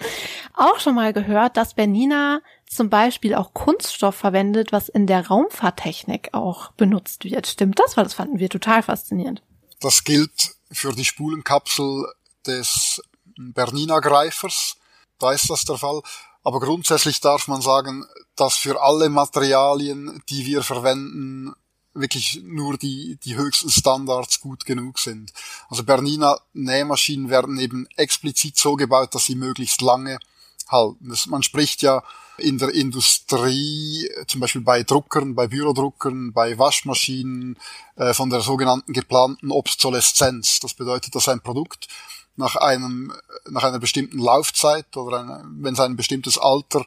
auch schon mal gehört, dass Bernina zum Beispiel auch Kunststoff verwendet, was in der Raumfahrttechnik auch benutzt wird. Stimmt das? Weil das fanden wir total faszinierend. Das gilt für die Spulenkapsel des Bernina Greifers. Da ist das der Fall. Aber grundsätzlich darf man sagen, dass für alle Materialien, die wir verwenden, wirklich nur die, die höchsten Standards gut genug sind. Also Bernina Nähmaschinen werden eben explizit so gebaut, dass sie möglichst lange halten. Das, man spricht ja in der Industrie, zum Beispiel bei Druckern, bei Bürodruckern, bei Waschmaschinen, äh, von der sogenannten geplanten Obsoleszenz. Das bedeutet, dass ein Produkt nach einem, nach einer bestimmten Laufzeit oder eine, wenn es ein bestimmtes Alter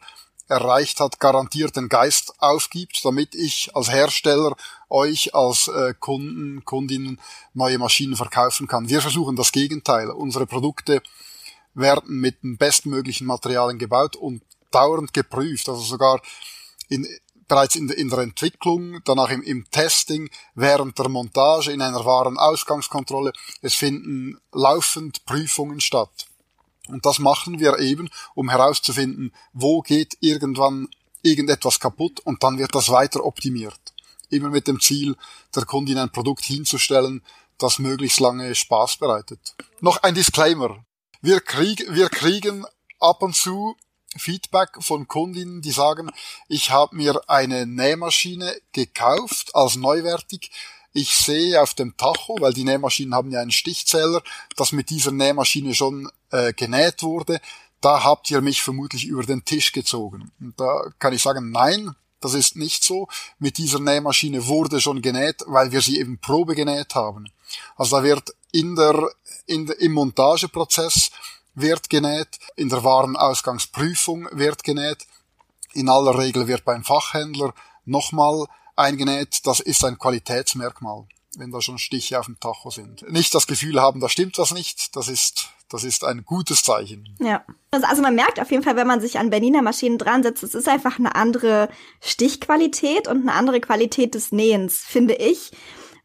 erreicht hat, garantiert den Geist aufgibt, damit ich als Hersteller euch als äh, Kunden, Kundinnen neue Maschinen verkaufen kann. Wir versuchen das Gegenteil. Unsere Produkte werden mit den bestmöglichen Materialien gebaut und dauernd geprüft, also sogar in, bereits in, in der Entwicklung, danach im, im Testing, während der Montage, in einer wahren Ausgangskontrolle. Es finden laufend Prüfungen statt. Und das machen wir eben, um herauszufinden, wo geht irgendwann irgendetwas kaputt und dann wird das weiter optimiert. Immer mit dem Ziel, der Kundin ein Produkt hinzustellen, das möglichst lange Spaß bereitet. Noch ein Disclaimer. Wir, krieg, wir kriegen ab und zu Feedback von Kundinnen, die sagen, ich habe mir eine Nähmaschine gekauft als neuwertig. Ich sehe auf dem Tacho, weil die Nähmaschinen haben ja einen Stichzähler, dass mit dieser Nähmaschine schon äh, genäht wurde. Da habt ihr mich vermutlich über den Tisch gezogen. Und da kann ich sagen, nein, das ist nicht so. Mit dieser Nähmaschine wurde schon genäht, weil wir sie eben Probe genäht haben. Also da wird in der, in der, im Montageprozess wird genäht, in der Warenausgangsprüfung wird genäht, in aller Regel wird beim Fachhändler nochmal eingenäht. Das ist ein Qualitätsmerkmal, wenn da schon Stiche auf dem Tacho sind. Nicht das Gefühl haben, da stimmt was nicht, das ist, das ist ein gutes Zeichen. Ja. Also man merkt auf jeden Fall, wenn man sich an Berliner Maschinen dran setzt, es ist einfach eine andere Stichqualität und eine andere Qualität des Nähens, finde ich.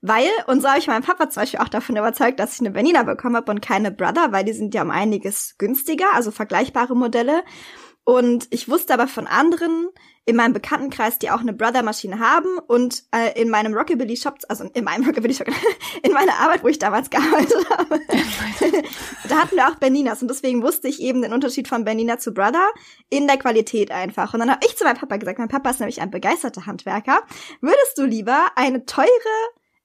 Weil, und so habe ich meinen Papa zum Beispiel auch davon überzeugt, dass ich eine Bernina bekommen habe und keine Brother, weil die sind ja um einiges günstiger, also vergleichbare Modelle. Und ich wusste aber von anderen in meinem Bekanntenkreis, die auch eine Brother-Maschine haben und äh, in meinem Rockabilly-Shop, also in meinem Rockabilly-Shop, in meiner Arbeit, wo ich damals gearbeitet habe, da hatten wir auch Berninas und deswegen wusste ich eben den Unterschied von Bernina zu Brother in der Qualität einfach. Und dann habe ich zu meinem Papa gesagt, mein Papa ist nämlich ein begeisterter Handwerker, würdest du lieber eine teure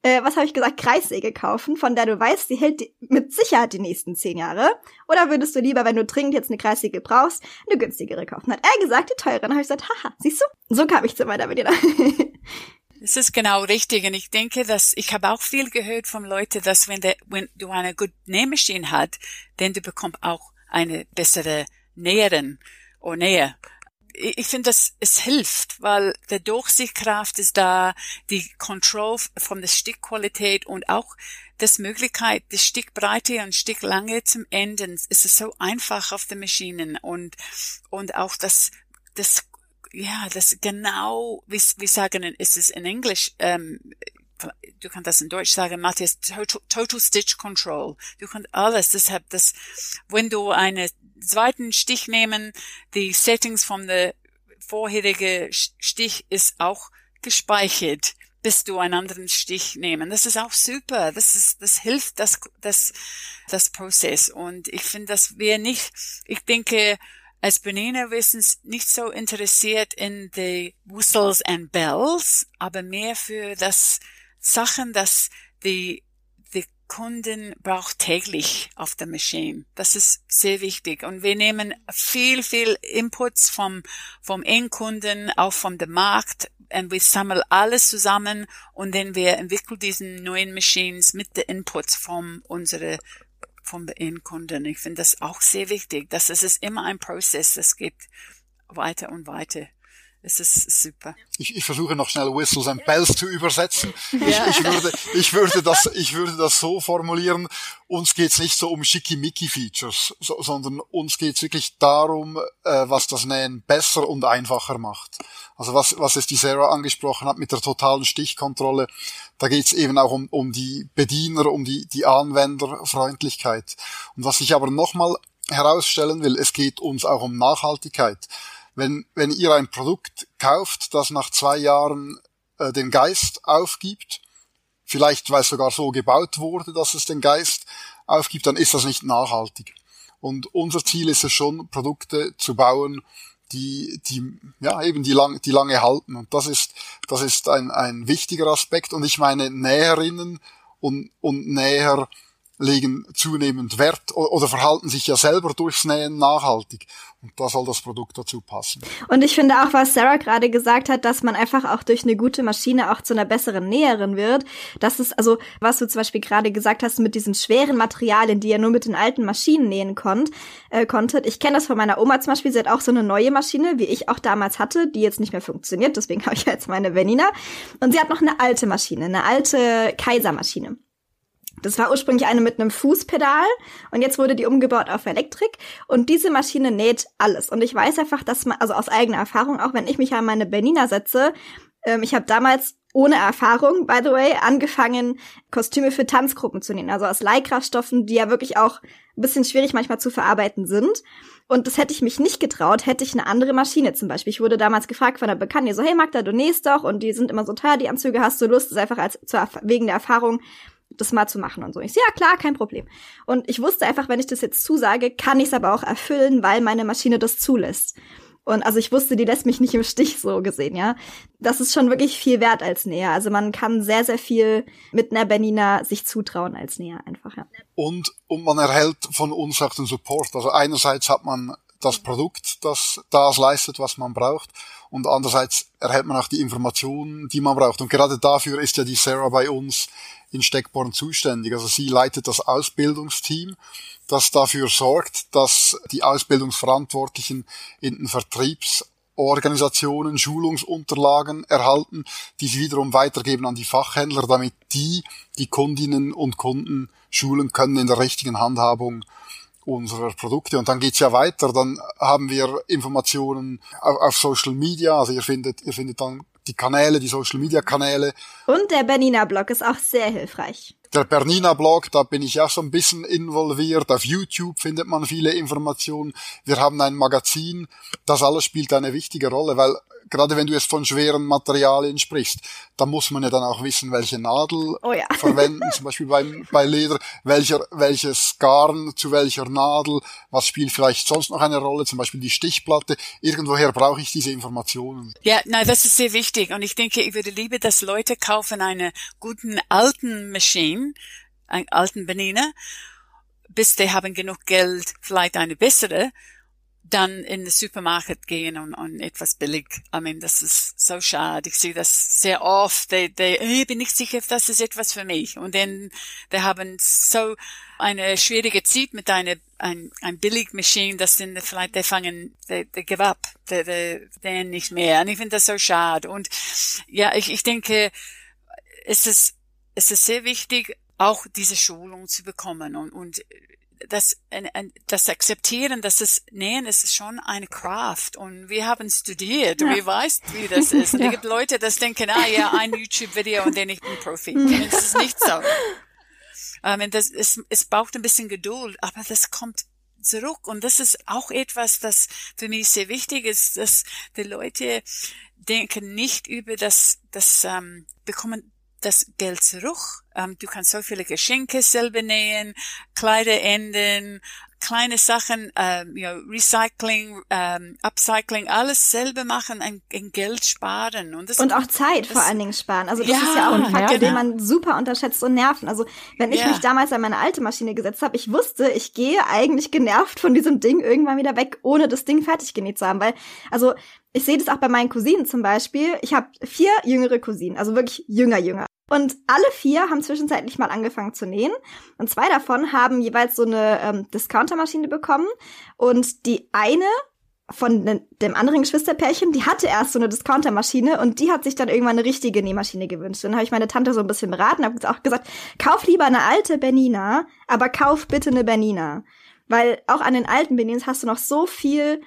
äh, was habe ich gesagt, Kreissäge kaufen, von der du weißt, sie hält mit Sicherheit die nächsten zehn Jahre? Oder würdest du lieber, wenn du dringend jetzt eine Kreissäge brauchst, eine günstigere kaufen? Hat er gesagt, die teure. Dann habe ich gesagt, haha, siehst du? So kam ich zu meiner Berliner. Das ist genau richtig. Und ich denke, dass ich habe auch viel gehört von Leuten, dass wenn, der, wenn du eine gute Nähmaschine hast, dann du bekommst auch eine bessere Näherin oder Nähe ich finde, dass es hilft, weil der Durchsichtkraft ist da, die Control von der Stickqualität und auch das Möglichkeit, die Stickbreite und Sticklänge zum Enden. Es ist so einfach auf den Maschinen und, und auch das, das, ja, das genau, wie, wie sagen, ist es in Englisch, ähm, du kannst das in Deutsch sagen, Matthias, total, total Stitch Control. Du kannst alles, deshalb das, wenn du eine zweiten Stich nehmen. Die Settings von der vorherige Stich ist auch gespeichert, bis du einen anderen Stich nehmen. Das ist auch super. Das ist, das hilft das, das, das Prozess. Und ich finde, dass wir nicht, ich denke, als Benina wir sind nicht so interessiert in die Whistles and Bells, aber mehr für das Sachen, dass die Kunden braucht täglich auf der Maschine. Das ist sehr wichtig. Und wir nehmen viel, viel Inputs vom, vom Endkunden, auch vom dem Markt. Und wir sammeln alles zusammen und dann wir entwickeln diesen neuen Machines mit den Inputs von unsere vom Endkunden. Ich finde das auch sehr wichtig, dass es ist immer ein Prozess, das geht weiter und weiter. Es ist super. Ich, ich versuche noch schnell Whistles and Bells zu übersetzen. Ja. Ich, ich, würde, ich, würde das, ich würde das so formulieren, uns geht's nicht so um Schickimicki-Features, so, sondern uns geht's wirklich darum, äh, was das Nähen besser und einfacher macht. Also was, was es die Sarah angesprochen hat mit der totalen Stichkontrolle, da geht's eben auch um, um die Bediener, um die, die Anwenderfreundlichkeit. Und was ich aber nochmal herausstellen will, es geht uns auch um Nachhaltigkeit wenn, wenn ihr ein Produkt kauft, das nach zwei Jahren äh, den Geist aufgibt, vielleicht weil es sogar so gebaut wurde, dass es den Geist aufgibt, dann ist das nicht nachhaltig. Und unser Ziel ist es schon, Produkte zu bauen, die, die, ja, eben die, lang, die lange halten. Und das ist, das ist ein, ein wichtiger Aspekt. Und ich meine, Näherinnen und, und Näher legen zunehmend Wert oder verhalten sich ja selber durchs Nähen nachhaltig. Und da soll das Produkt dazu passen. Und ich finde auch, was Sarah gerade gesagt hat, dass man einfach auch durch eine gute Maschine auch zu einer besseren Näherin wird. Das ist also, was du zum Beispiel gerade gesagt hast, mit diesen schweren Materialien, die ihr nur mit den alten Maschinen nähen konnt, äh, konntet. Ich kenne das von meiner Oma zum Beispiel. Sie hat auch so eine neue Maschine, wie ich auch damals hatte, die jetzt nicht mehr funktioniert. Deswegen habe ich jetzt meine Venina. Und sie hat noch eine alte Maschine, eine alte Kaisermaschine. Das war ursprünglich eine mit einem Fußpedal und jetzt wurde die umgebaut auf Elektrik und diese Maschine näht alles. Und ich weiß einfach, dass man, also aus eigener Erfahrung, auch wenn ich mich an meine Bernina setze, ähm, ich habe damals ohne Erfahrung, by the way, angefangen, Kostüme für Tanzgruppen zu nähen. Also aus Lycra-Stoffen, die ja wirklich auch ein bisschen schwierig manchmal zu verarbeiten sind. Und das hätte ich mich nicht getraut, hätte ich eine andere Maschine zum Beispiel. Ich wurde damals gefragt von einer Bekannten, die so, hey Magda, du nähst doch und die sind immer so teuer, die Anzüge, hast du Lust, das einfach als, zur, wegen der Erfahrung das mal zu machen und so. Ich so, ja klar, kein Problem. Und ich wusste einfach, wenn ich das jetzt zusage, kann ich es aber auch erfüllen, weil meine Maschine das zulässt. Und also ich wusste, die lässt mich nicht im Stich, so gesehen, ja. Das ist schon wirklich viel wert als Näher. Also man kann sehr, sehr viel mit einer Bernina sich zutrauen als Näher einfach, ja. Und, und man erhält von uns auch den Support. Also einerseits hat man das Produkt, das das leistet, was man braucht. Und andererseits erhält man auch die Informationen, die man braucht. Und gerade dafür ist ja die Sarah bei uns in Steckborn zuständig. Also sie leitet das Ausbildungsteam, das dafür sorgt, dass die Ausbildungsverantwortlichen in den Vertriebsorganisationen Schulungsunterlagen erhalten, die sie wiederum weitergeben an die Fachhändler, damit die die Kundinnen und Kunden schulen können in der richtigen Handhabung unserer Produkte. Und dann geht's ja weiter. Dann haben wir Informationen auf, auf Social Media. Also ihr findet, ihr findet dann die Kanäle, die Social Media Kanäle. Und der Bernina Blog ist auch sehr hilfreich. Der Bernina Blog, da bin ich auch so ein bisschen involviert. Auf YouTube findet man viele Informationen. Wir haben ein Magazin. Das alles spielt eine wichtige Rolle, weil gerade wenn du jetzt von schweren Materialien sprichst, da muss man ja dann auch wissen, welche Nadel oh ja. verwenden, zum Beispiel beim, bei Leder, welcher, welches Garn zu welcher Nadel, was spielt vielleicht sonst noch eine Rolle, zum Beispiel die Stichplatte. Irgendwoher brauche ich diese Informationen. Ja, nein, das ist sehr wichtig. Und ich denke, ich würde lieber, dass Leute kaufen eine guten alten Maschine, einen alten Beniner, bis die haben genug Geld, vielleicht eine bessere, dann in den Supermarkt gehen und, und etwas billig. I mean, das ist so schade. Ich sehe das sehr oft. Die, die, ich bin nicht sicher, das ist etwas für mich. Und dann, die haben so eine schwierige Zeit mit einer ein, ein Billigmaschine, das sind vielleicht, die fangen, die, die give up, die, die, die nicht mehr. Und ich finde das so schade. Und ja, ich, ich denke, es ist, es ist sehr wichtig, auch diese Schulung zu bekommen und, und das, das Akzeptieren, dass das Nähen ist schon eine Kraft und wir haben studiert, ja. wir weißt, wie das ist. Und ja. es gibt Leute, das denken, ah ja, ein YouTube-Video und dann ich bin Profi. Und das ist nicht so. Ähm, das ist, es braucht ein bisschen Geduld, aber das kommt zurück. Und das ist auch etwas, das für mich sehr wichtig ist, dass die Leute denken nicht über das, das ähm, bekommen das Geld zurück. Ähm, du kannst so viele Geschenke selber nähen, Kleider ändern, kleine Sachen, ähm, you know, Recycling, ähm, Upcycling, alles selber machen, ein, ein Geld sparen. Und, das, und auch Zeit das, vor allen Dingen sparen. Also das ja, ist ja auch ein Faktor, ja, den man super unterschätzt und nerven. Also wenn ich ja. mich damals an meine alte Maschine gesetzt habe, ich wusste, ich gehe eigentlich genervt von diesem Ding irgendwann wieder weg, ohne das Ding fertig genäht zu haben. Weil, also ich sehe das auch bei meinen Cousinen zum Beispiel. Ich habe vier jüngere Cousinen, also wirklich jünger, jünger. Und alle vier haben zwischenzeitlich mal angefangen zu nähen. Und zwei davon haben jeweils so eine ähm, Discountermaschine bekommen. Und die eine von ne, dem anderen Geschwisterpärchen, die hatte erst so eine Discountermaschine und die hat sich dann irgendwann eine richtige Nähmaschine gewünscht. Und dann habe ich meine Tante so ein bisschen beraten, habe auch gesagt, kauf lieber eine alte Bernina, aber kauf bitte eine Bernina. Weil auch an den alten Bernins hast du noch so viel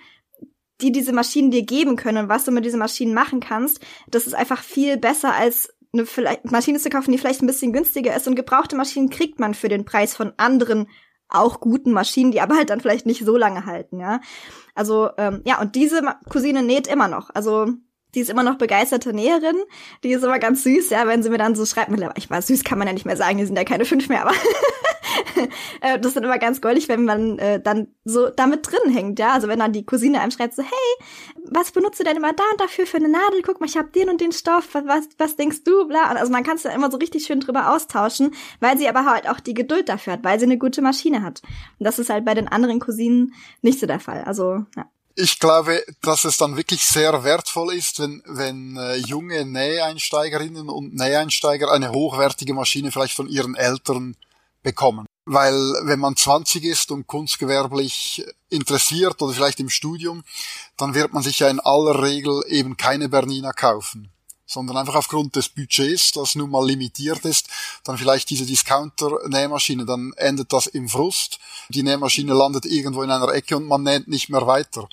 die diese Maschinen dir geben können und was du mit diesen Maschinen machen kannst, das ist einfach viel besser als eine vielleicht Maschine zu kaufen, die vielleicht ein bisschen günstiger ist. Und gebrauchte Maschinen kriegt man für den Preis von anderen auch guten Maschinen, die aber halt dann vielleicht nicht so lange halten, ja. Also, ähm, ja, und diese Cousine näht immer noch. Also, die ist immer noch begeisterte Näherin. Die ist immer ganz süß, ja, wenn sie mir dann so schreibt. Ich war süß, kann man ja nicht mehr sagen, die sind ja keine fünf mehr, aber Äh, das ist dann immer ganz goldig, wenn man äh, dann so damit drin hängt, ja. Also wenn dann die Cousine einem schreibt so, hey, was benutzt du denn immer da und dafür für eine Nadel? Guck mal, ich habe den und den Stoff, was, was, was denkst du? Bla. Also man kann es dann immer so richtig schön drüber austauschen, weil sie aber halt auch die Geduld dafür hat, weil sie eine gute Maschine hat. Und das ist halt bei den anderen Cousinen nicht so der Fall. Also, ja ich glaube, dass es dann wirklich sehr wertvoll ist, wenn, wenn äh, junge Näheinsteigerinnen und Näheinsteiger eine hochwertige Maschine vielleicht von ihren Eltern bekommen. Weil wenn man 20 ist und kunstgewerblich interessiert oder vielleicht im Studium, dann wird man sich ja in aller Regel eben keine Bernina kaufen. Sondern einfach aufgrund des Budgets, das nun mal limitiert ist, dann vielleicht diese Discounter-Nähmaschine, dann endet das im Frust. Die Nähmaschine landet irgendwo in einer Ecke und man näht nicht mehr weiter.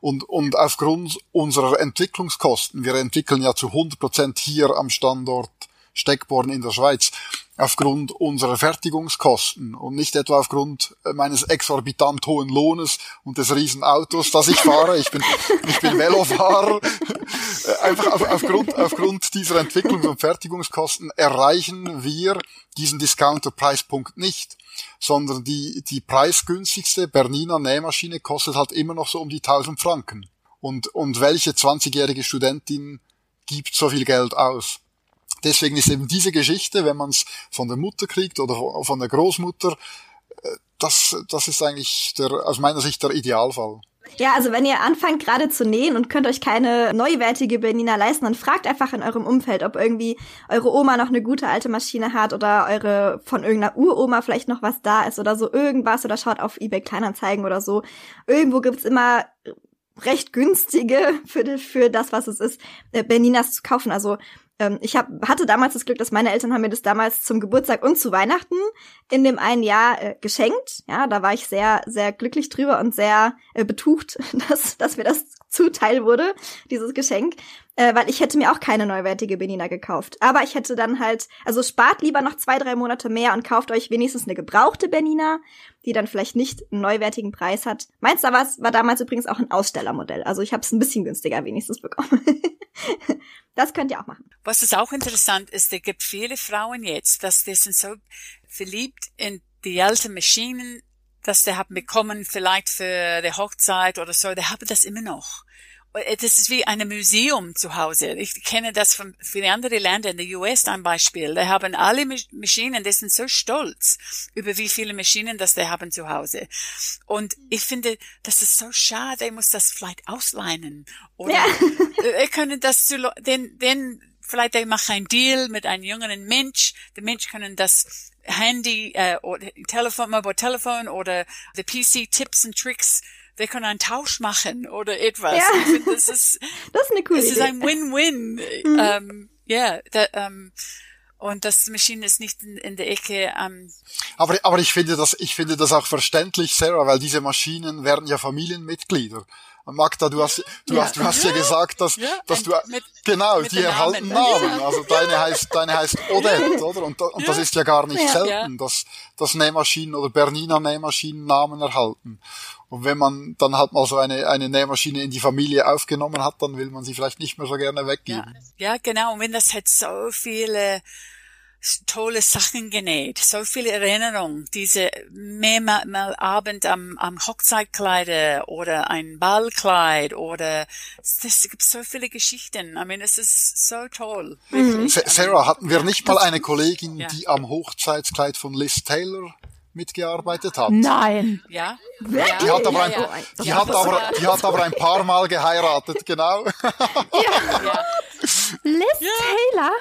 Und, und aufgrund unserer Entwicklungskosten, wir entwickeln ja zu 100 Prozent hier am Standort Steckborn in der Schweiz, aufgrund unserer Fertigungskosten und nicht etwa aufgrund meines exorbitant hohen Lohnes und des Riesenautos, das ich fahre. Ich bin, ich bin Velofahrer. Einfach auf, aufgrund, aufgrund dieser Entwicklungs- und Fertigungskosten erreichen wir diesen Discounter-Preispunkt nicht, sondern die, die preisgünstigste Bernina Nähmaschine kostet halt immer noch so um die 1000 Franken. Und, und welche 20-jährige Studentin gibt so viel Geld aus? Deswegen ist eben diese Geschichte, wenn man es von der Mutter kriegt oder von der Großmutter, äh, das, das ist eigentlich der, aus meiner Sicht der Idealfall. Ja, also wenn ihr anfangt gerade zu nähen und könnt euch keine neuwertige Bernina leisten, dann fragt einfach in eurem Umfeld, ob irgendwie eure Oma noch eine gute alte Maschine hat oder eure von irgendeiner Uroma vielleicht noch was da ist oder so irgendwas oder schaut auf eBay Kleinanzeigen oder so. Irgendwo gibt's immer recht günstige für, für das, was es ist, äh, Berninas zu kaufen. Also ähm, ich hab, hatte damals das Glück, dass meine Eltern haben mir das damals zum Geburtstag und zu Weihnachten in dem einen Jahr äh, geschenkt. Ja, da war ich sehr, sehr glücklich drüber und sehr äh, betucht, dass, dass mir das zuteil wurde, dieses Geschenk äh, weil ich hätte mir auch keine neuwertige Benina gekauft. Aber ich hätte dann halt, also spart lieber noch zwei, drei Monate mehr und kauft euch wenigstens eine gebrauchte Benina, die dann vielleicht nicht einen neuwertigen Preis hat. Meins da war, war damals übrigens auch ein Ausstellermodell. Also ich habe es ein bisschen günstiger wenigstens bekommen. das könnt ihr auch machen. Was ist auch interessant ist, es gibt viele Frauen jetzt, dass die sind so verliebt in die alten Maschinen, dass die haben bekommen vielleicht für die Hochzeit oder so, die haben das immer noch. Äh, das ist wie ein Museum zu Hause. Ich kenne das von vielen anderen Ländern, in der US ein Beispiel. Die haben alle Maschinen, die sind so stolz über wie viele Maschinen das die haben zu Hause. Und ich finde, das ist so schade, ich muss das vielleicht ausleihen. Oder ja. wir können das zu, den, den, vielleicht ich mache ein Deal mit einem jungen Mensch. Der Mensch können das Handy, äh, oder Telefon, Mobile Telefon oder the PC Tipps und Tricks wir können einen Tausch machen oder etwas. Ja. Ich finde, das ist, das ist eine coole Idee. Es ist ein Win-Win. Mhm. Ähm, ja, da, ähm, und das Maschine ist nicht in, in der Ecke. Ähm. Aber, aber ich finde das, ich finde das auch verständlich, Sarah, weil diese Maschinen werden ja Familienmitglieder. Magda, du hast, du ja. hast, du hast ja, ja gesagt, dass, ja, dass du, mit, genau, mit die erhalten Namen. Namen. Also deine heißt, deine heißt Odette, oder? Und, und das ist ja gar nicht selten, dass, dass Nähmaschinen oder Bernina Nähmaschinen Namen erhalten. Und wenn man dann halt mal so eine, eine Nähmaschine in die Familie aufgenommen hat, dann will man sie vielleicht nicht mehr so gerne weggeben. Ja, genau. Und wenn das hat so viele tolle Sachen genäht, so viele Erinnerungen, diese mehrmal mal Abend am, am Hochzeitkleider oder ein Ballkleid oder es gibt so viele Geschichten. I mean, es ist so toll. Mhm. Sarah, hatten wir nicht mal eine Kollegin, ja. die am Hochzeitskleid von Liz Taylor mitgearbeitet hat. Nein. Ja. Die hat aber ein, die hat aber, die hat aber ein paar Mal geheiratet, genau. Ja. Liz Taylor?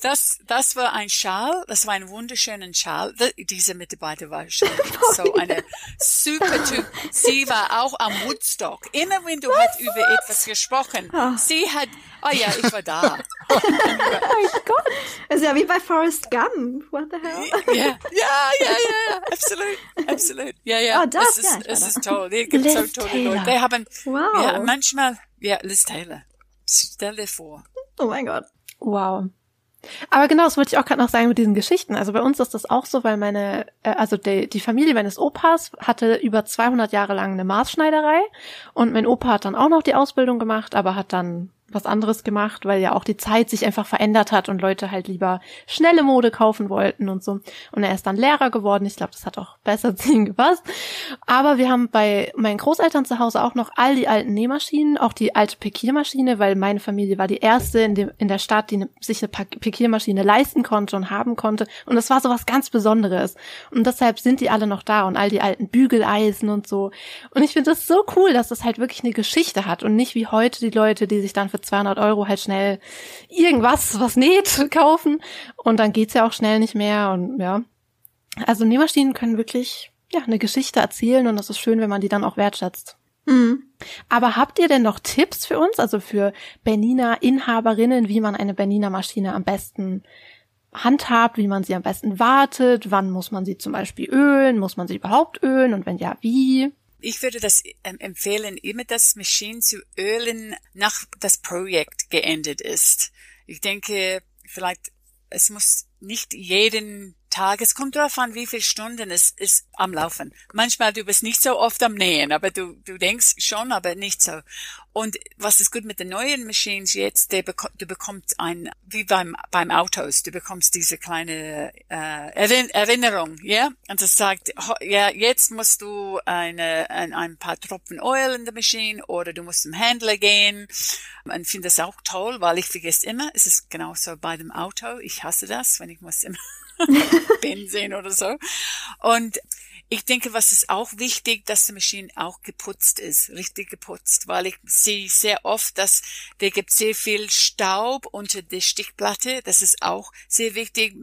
Das, das war ein Schal, das war ein wunderschöner Schal. Diese Mitarbeiter war schon so eine super Typ. Sie war auch am Woodstock. Immer wenn du hast über etwas gesprochen, oh. sie hat, oh ja, ich war da. oh mein Gott. Das ist ja wie bei Forrest Gump. What the hell? Ja, ja, ja, ja, absolut, absolut. Ja, ja. Oh, das, es ist, ja, es ist toll. Es gibt so tolle. Leute. Die haben, wow. ja, manchmal, ja, Liz Taylor. Stell dir vor. Oh mein Gott. Wow. Aber genau, das wollte ich auch gerade noch sagen mit diesen Geschichten. Also bei uns ist das auch so, weil meine, äh, also die, die Familie meines Opas hatte über 200 Jahre lang eine Maßschneiderei und mein Opa hat dann auch noch die Ausbildung gemacht, aber hat dann was anderes gemacht, weil ja auch die Zeit sich einfach verändert hat und Leute halt lieber schnelle Mode kaufen wollten und so. Und er ist dann Lehrer geworden. Ich glaube, das hat auch besser zu ihm gepasst. Aber wir haben bei meinen Großeltern zu Hause auch noch all die alten Nähmaschinen, auch die alte Pekiermaschine, weil meine Familie war die erste in, dem, in der Stadt, die sich eine Pekiermaschine leisten konnte und haben konnte. Und das war so was ganz Besonderes. Und deshalb sind die alle noch da und all die alten Bügeleisen und so. Und ich finde das so cool, dass das halt wirklich eine Geschichte hat und nicht wie heute die Leute, die sich dann für 200 Euro halt schnell irgendwas, was näht, kaufen und dann geht's ja auch schnell nicht mehr und ja. Also Nähmaschinen können wirklich ja eine Geschichte erzählen und das ist schön, wenn man die dann auch wertschätzt. Mhm. Aber habt ihr denn noch Tipps für uns, also für Bernina-Inhaberinnen, wie man eine Bernina-Maschine am besten handhabt, wie man sie am besten wartet, wann muss man sie zum Beispiel ölen, muss man sie überhaupt ölen und wenn ja, wie? Ich würde das ähm, empfehlen, immer das Maschine zu ölen, nach das Projekt geendet ist. Ich denke, vielleicht, es muss nicht jeden Tag. Es kommt darauf an, wie viele Stunden es ist am Laufen. Manchmal du bist nicht so oft am Nähen, aber du, du denkst schon, aber nicht so. Und was ist gut mit den neuen Machines jetzt, der beko du bekommst ein, wie beim, beim Autos, du bekommst diese kleine äh, Erinnerung, ja? Und es sagt, ja, jetzt musst du eine, ein, ein paar Tropfen Oil in der Maschine oder du musst zum Händler gehen. Und finde das auch toll, weil ich vergesse immer, es ist genauso bei dem Auto. Ich hasse das, wenn ich muss immer Benzin oder so. Und ich denke, was ist auch wichtig, dass die Maschine auch geputzt ist, richtig geputzt, weil ich sehe sehr oft, dass der gibt sehr viel Staub unter der Stichplatte. Das ist auch sehr wichtig.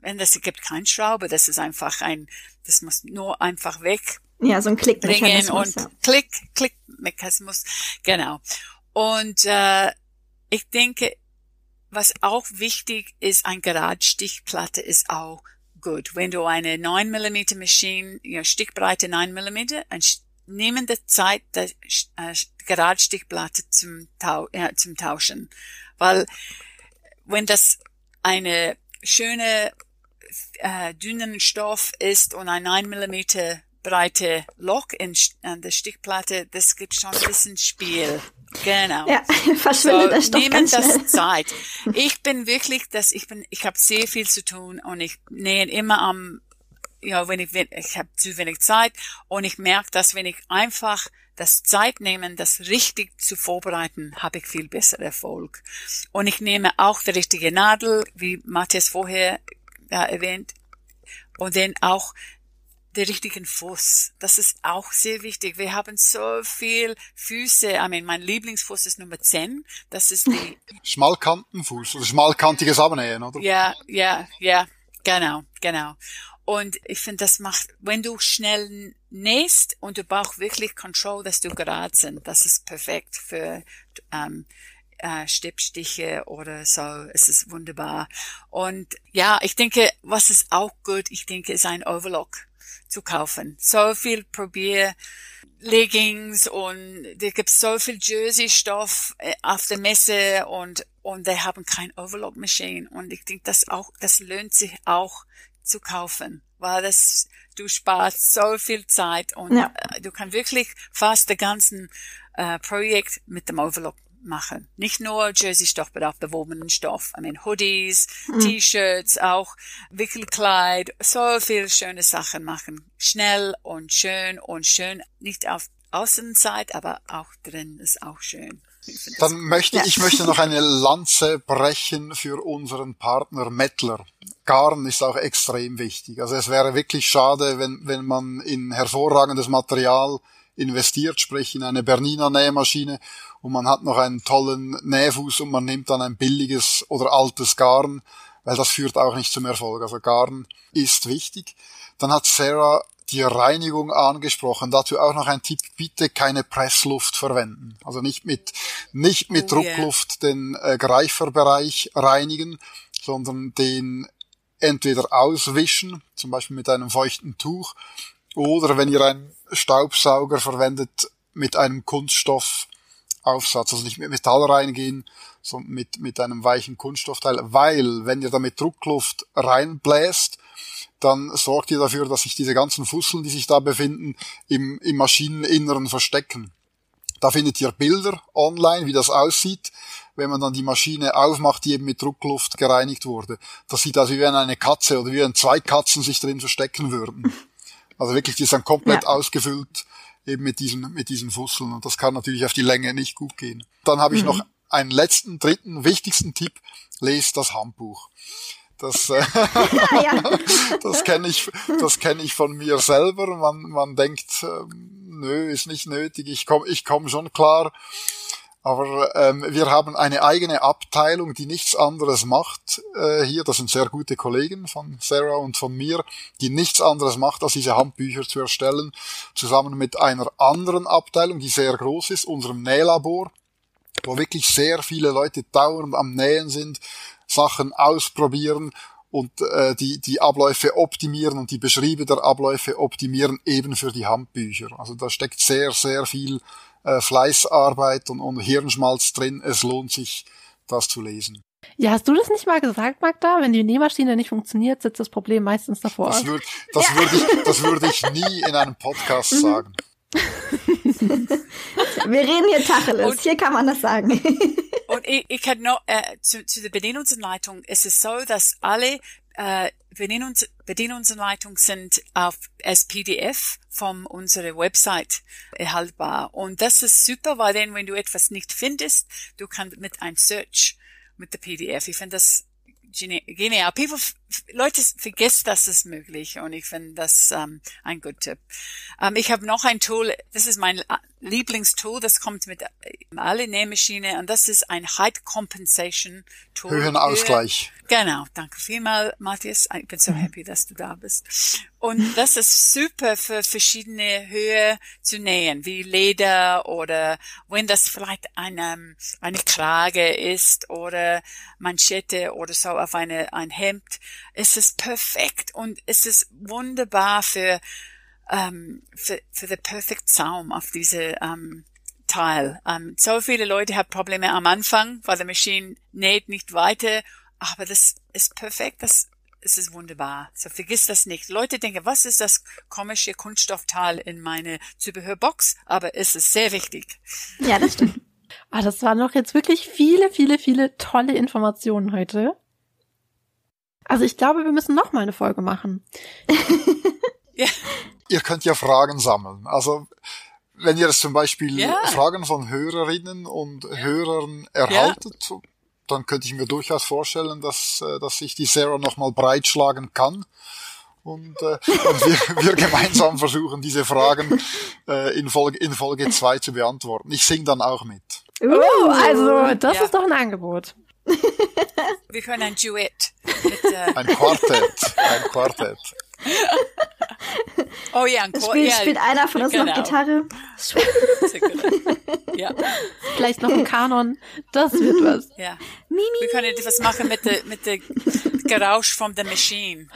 Wenn das gibt kein Schraube, das ist einfach ein, das muss nur einfach weg. Ja, so ein Klickmechanismus. Und ja. Klick, Klickmechanismus, genau. Und äh, ich denke, was auch wichtig ist, ein Geradstichplatte ist auch gut. Wenn du eine 9 mm Maschine, ja, Stichbreite 9 mm, nehmen die Zeit der äh, Geradstichplatte zum, Tau äh, zum Tauschen. Weil wenn das eine schöne äh, dünnen Stoff ist und ein 9 mm breite Loch in, in der Stichplatte, das gibt schon ein bisschen Spiel. Genau. Ja, verschwindet so, der Stoff nehmen das schnell. Zeit. Ich bin wirklich, dass ich bin, ich habe sehr viel zu tun und ich nähe immer am, ja, wenn ich, ich habe zu wenig Zeit und ich merke, dass wenn ich einfach das Zeit nehmen, das richtig zu vorbereiten, habe ich viel besser Erfolg. Und ich nehme auch die richtige Nadel, wie Matthias vorher ja, erwähnt, und dann auch den richtigen Fuß. Das ist auch sehr wichtig. Wir haben so viel Füße. I mean, mein Lieblingsfuß ist Nummer 10. Das ist die... Schmalkantenfuß, oder schmalkantiges Abnähen, oder? Ja, ja, ja, genau, genau. Und ich finde, das macht, wenn du schnell nähst und du brauchst wirklich Control, dass du gerade sind, das ist perfekt für ähm, äh, Stippstiche oder so. Es ist wunderbar. Und ja, ich denke, was ist auch gut, ich denke, ist ein Overlock zu kaufen. So viel Probier Leggings und da gibt's so viel Jersey-Stoff äh, auf der Messe und und die haben kein Overlock Machine und ich denke, das auch das lohnt sich auch zu kaufen, weil das du sparst so viel Zeit und ja. Äh, du kannst wirklich fast den ganzen äh, Projekt mit dem Overlock machen. Nicht nur Jersey-Stoff, aber auch bewobenen Stoff. I mean, Hoodies, mhm. T-Shirts, auch Wickelkleid, so viele schöne Sachen machen. Schnell und schön und schön. Nicht auf Außenzeit, aber auch drin ist auch schön. Dann möchte ja. ich möchte noch eine Lanze brechen für unseren Partner Mettler. Garn ist auch extrem wichtig. Also es wäre wirklich schade, wenn, wenn man in hervorragendes Material investiert, sprich in eine Bernina Nähmaschine und man hat noch einen tollen Nähfuß und man nimmt dann ein billiges oder altes Garn, weil das führt auch nicht zum Erfolg. Also Garn ist wichtig. Dann hat Sarah die Reinigung angesprochen. Dazu auch noch ein Tipp, bitte keine Pressluft verwenden. Also nicht mit, nicht mit oh, Druckluft yeah. den äh, Greiferbereich reinigen, sondern den entweder auswischen, zum Beispiel mit einem feuchten Tuch, oder wenn ihr einen Staubsauger verwendet, mit einem Kunststoffaufsatz, also nicht mit Metall reingehen, sondern mit, mit einem weichen Kunststoffteil, weil wenn ihr da mit Druckluft reinbläst, dann sorgt ihr dafür, dass sich diese ganzen Fusseln, die sich da befinden, im, im Maschineninneren verstecken. Da findet ihr Bilder online, wie das aussieht, wenn man dann die Maschine aufmacht, die eben mit Druckluft gereinigt wurde. Das sieht aus wie wenn eine Katze oder wie wenn zwei Katzen sich drin verstecken würden. Also wirklich, die ist dann komplett ja. ausgefüllt eben mit diesen, mit diesen Fusseln. Und das kann natürlich auf die Länge nicht gut gehen. Dann habe ich mhm. noch einen letzten, dritten, wichtigsten Tipp. Lest das Handbuch. Das, äh, ja. das kenne ich, das kenne ich von mir selber. Man, man denkt, äh, nö, ist nicht nötig. Ich komme, ich komm schon klar. Aber ähm, wir haben eine eigene Abteilung, die nichts anderes macht äh, hier. Das sind sehr gute Kollegen von Sarah und von mir, die nichts anderes macht, als diese Handbücher zu erstellen, zusammen mit einer anderen Abteilung, die sehr groß ist, unserem Nählabor, wo wirklich sehr viele Leute dauernd am Nähen sind, Sachen ausprobieren und äh, die, die Abläufe optimieren und die Beschriebe der Abläufe optimieren eben für die Handbücher. Also da steckt sehr, sehr viel äh, Fleißarbeit und, und Hirnschmalz drin. Es lohnt sich, das zu lesen. Ja, hast du das nicht mal gesagt, Magda? Wenn die Nähmaschine nicht funktioniert, sitzt das Problem meistens davor. Das, würd, das, ja. würde ich, das würde ich nie in einem Podcast mhm. sagen. Wir reden hier Tacheles. Und, hier kann man das sagen. und ich, ich kann noch äh, zu, zu der Bedienungsanleitung. Es ist so, dass alle äh, Bedienungs Bedienungsanleitungen sind auf als PDF von unserer Website erhaltbar. Und das ist super, weil dann, wenn du etwas nicht findest, du kannst mit einem Search mit der PDF. Ich finde das genial. People, Leute vergessen, dass es möglich und ich finde das ähm, ein guter Tipp. Ähm, ich habe noch ein Tool, das ist mein Lieblingstool, das kommt mit äh, alle Nähmaschine und das ist ein Height Compensation Tool. Höhenausgleich. Genau, danke vielmal, Matthias. Ich bin so happy, dass du da bist. Und das ist super für verschiedene Höhe zu nähen, wie Leder oder wenn das vielleicht eine, eine Krage ist oder Manschette oder so auf eine, ein Hemd. Es ist perfekt und es ist wunderbar für, ähm, für, für the perfect Saum auf diese, ähm, Teil. Um, so viele Leute haben Probleme am Anfang, weil die Maschine näht nicht weiter aber das ist perfekt, das, es ist wunderbar. So vergiss das nicht. Leute denken, was ist das komische Kunststoffteil in meine Zubehörbox? Aber es ist sehr wichtig. Ja, das stimmt. ah, das waren noch jetzt wirklich viele, viele, viele tolle Informationen heute. Also ich glaube, wir müssen noch mal eine Folge machen. ja. Ihr könnt ja Fragen sammeln. Also wenn ihr es zum Beispiel ja. Fragen von Hörerinnen und Hörern erhaltet, ja dann könnte ich mir durchaus vorstellen, dass, äh, dass ich die Sarah nochmal breitschlagen kann. Und, äh, und wir, wir gemeinsam versuchen, diese Fragen äh, in Folge in Folge zwei zu beantworten. Ich sing dann auch mit. Uh, also das ja. ist doch ein Angebot. Wir können ein Duett. Mit, äh ein Quartett. Ein Quartett. Oh ja, ein Chor, spielt, ja, spielt einer von uns genau. noch Gitarre. ja. Vielleicht noch ein Kanon. Das wird was. Ja. Mimi. Wir können etwas machen mit der mit der Gerausch von der Machine.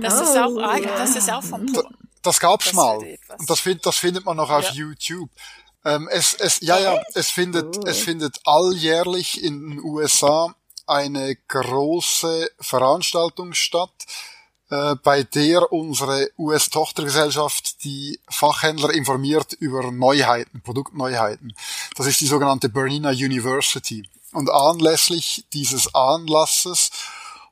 Das oh, ist auch ja. das ist auch vom Das, das gab's das mal. Und das findet das findet man noch auf ja. YouTube. Ähm, es es ja ja es findet oh. es findet alljährlich in den USA eine große Veranstaltung statt äh, bei der unsere US-Tochtergesellschaft die Fachhändler informiert über Neuheiten, Produktneuheiten. Das ist die sogenannte Bernina University. Und anlässlich dieses Anlasses,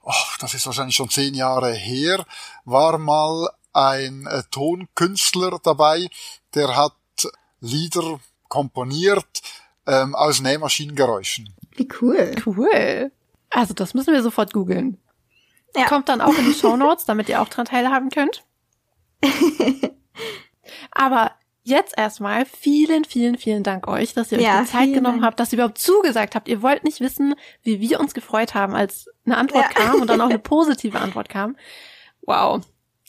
oh, das ist wahrscheinlich schon zehn Jahre her, war mal ein äh, Tonkünstler dabei, der hat Lieder komponiert ähm, aus Nähmaschinengeräuschen. Wie cool. Cool. Also das müssen wir sofort googeln. Ja. Kommt dann auch in die Show Notes, damit ihr auch dran teilhaben könnt. Aber jetzt erstmal vielen, vielen, vielen Dank euch, dass ihr euch ja, die Zeit genommen Dank. habt, dass ihr überhaupt zugesagt habt. Ihr wollt nicht wissen, wie wir uns gefreut haben, als eine Antwort ja. kam und dann auch eine positive Antwort kam. Wow.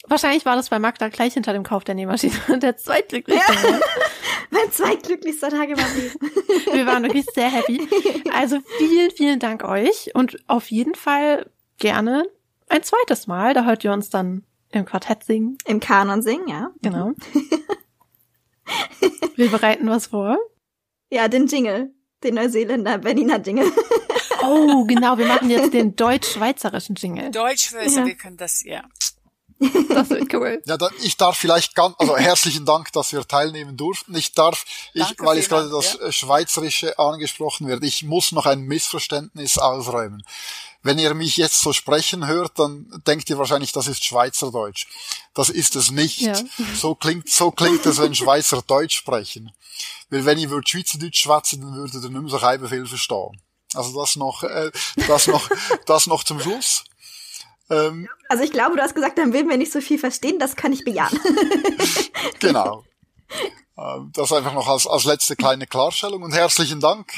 Wahrscheinlich war das bei Magda gleich hinter dem Kauf der Nähmaschine der zweitglücklichste. Ja. mein zweitglücklichster Tag meinem Leben. Wir waren wirklich sehr happy. Also vielen, vielen Dank euch und auf jeden Fall gerne ein zweites Mal. Da hört ihr uns dann im Quartett singen. Im Kanon singen, ja. Genau. Wir bereiten was vor. Ja, den Jingle. Den Neuseeländer Berliner Jingle. oh, genau. Wir machen jetzt den deutsch-schweizerischen Jingle. Deutsch, ja. wir können das, ja. Das wird cool. Ja, dann, ich darf vielleicht ganz, also herzlichen Dank, dass wir teilnehmen durften. Ich darf, ich, weil jetzt gerade das ja. Schweizerische angesprochen wird, ich muss noch ein Missverständnis ausräumen. Wenn ihr mich jetzt so sprechen hört, dann denkt ihr wahrscheinlich, das ist Schweizerdeutsch. Das ist es nicht. Ja. So klingt, so klingt es, wenn Schweizer Deutsch sprechen. Weil wenn ihr würdet Schweizerdeutsch schwätzen, dann würdet ihr nicht mehr so viel verstehen. Also das noch, äh, das noch, das noch zum Schluss. Ähm, also ich glaube, du hast gesagt, dann würden wir nicht so viel verstehen, das kann ich bejahen. genau. Ähm, das einfach noch als, als letzte kleine Klarstellung und herzlichen Dank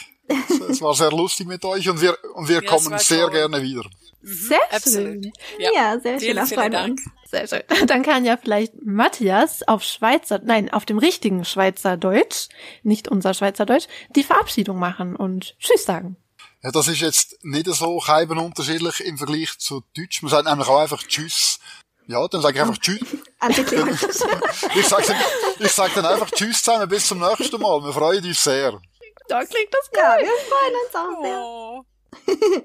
es war sehr lustig mit euch und wir, und wir Ja, es kommen sehr toll. gerne wieder. Sehr Absolut. schön. Ja, sehr schön. Vielen, vielen Dank. Sehr schön. Dann kann ja vielleicht Matthias auf Schweizer, nein, auf dem richtigen Schweizer Deutsch, nicht unser Schweizer Deutsch, die Verabschiedung machen und Tschüss sagen. Ja, das ist jetzt nicht so scheiben unterschiedlich im Vergleich zu Deutsch. Man sagt nämlich auch einfach Tschüss. Ja, dann sage ich einfach Tschüss. Ich sage dann, ich sag dann einfach Tschüss zusammen, bis zum nächsten Mal. Wir freuen uns sehr. Da klingt das ja, wir freuen uns auch sehr. Oh.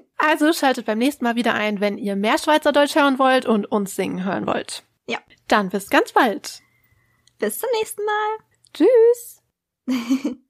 Also schaltet beim nächsten Mal wieder ein, wenn ihr mehr Schweizerdeutsch hören wollt und uns singen hören wollt. Ja. Dann bis ganz bald. Bis zum nächsten Mal. Tschüss.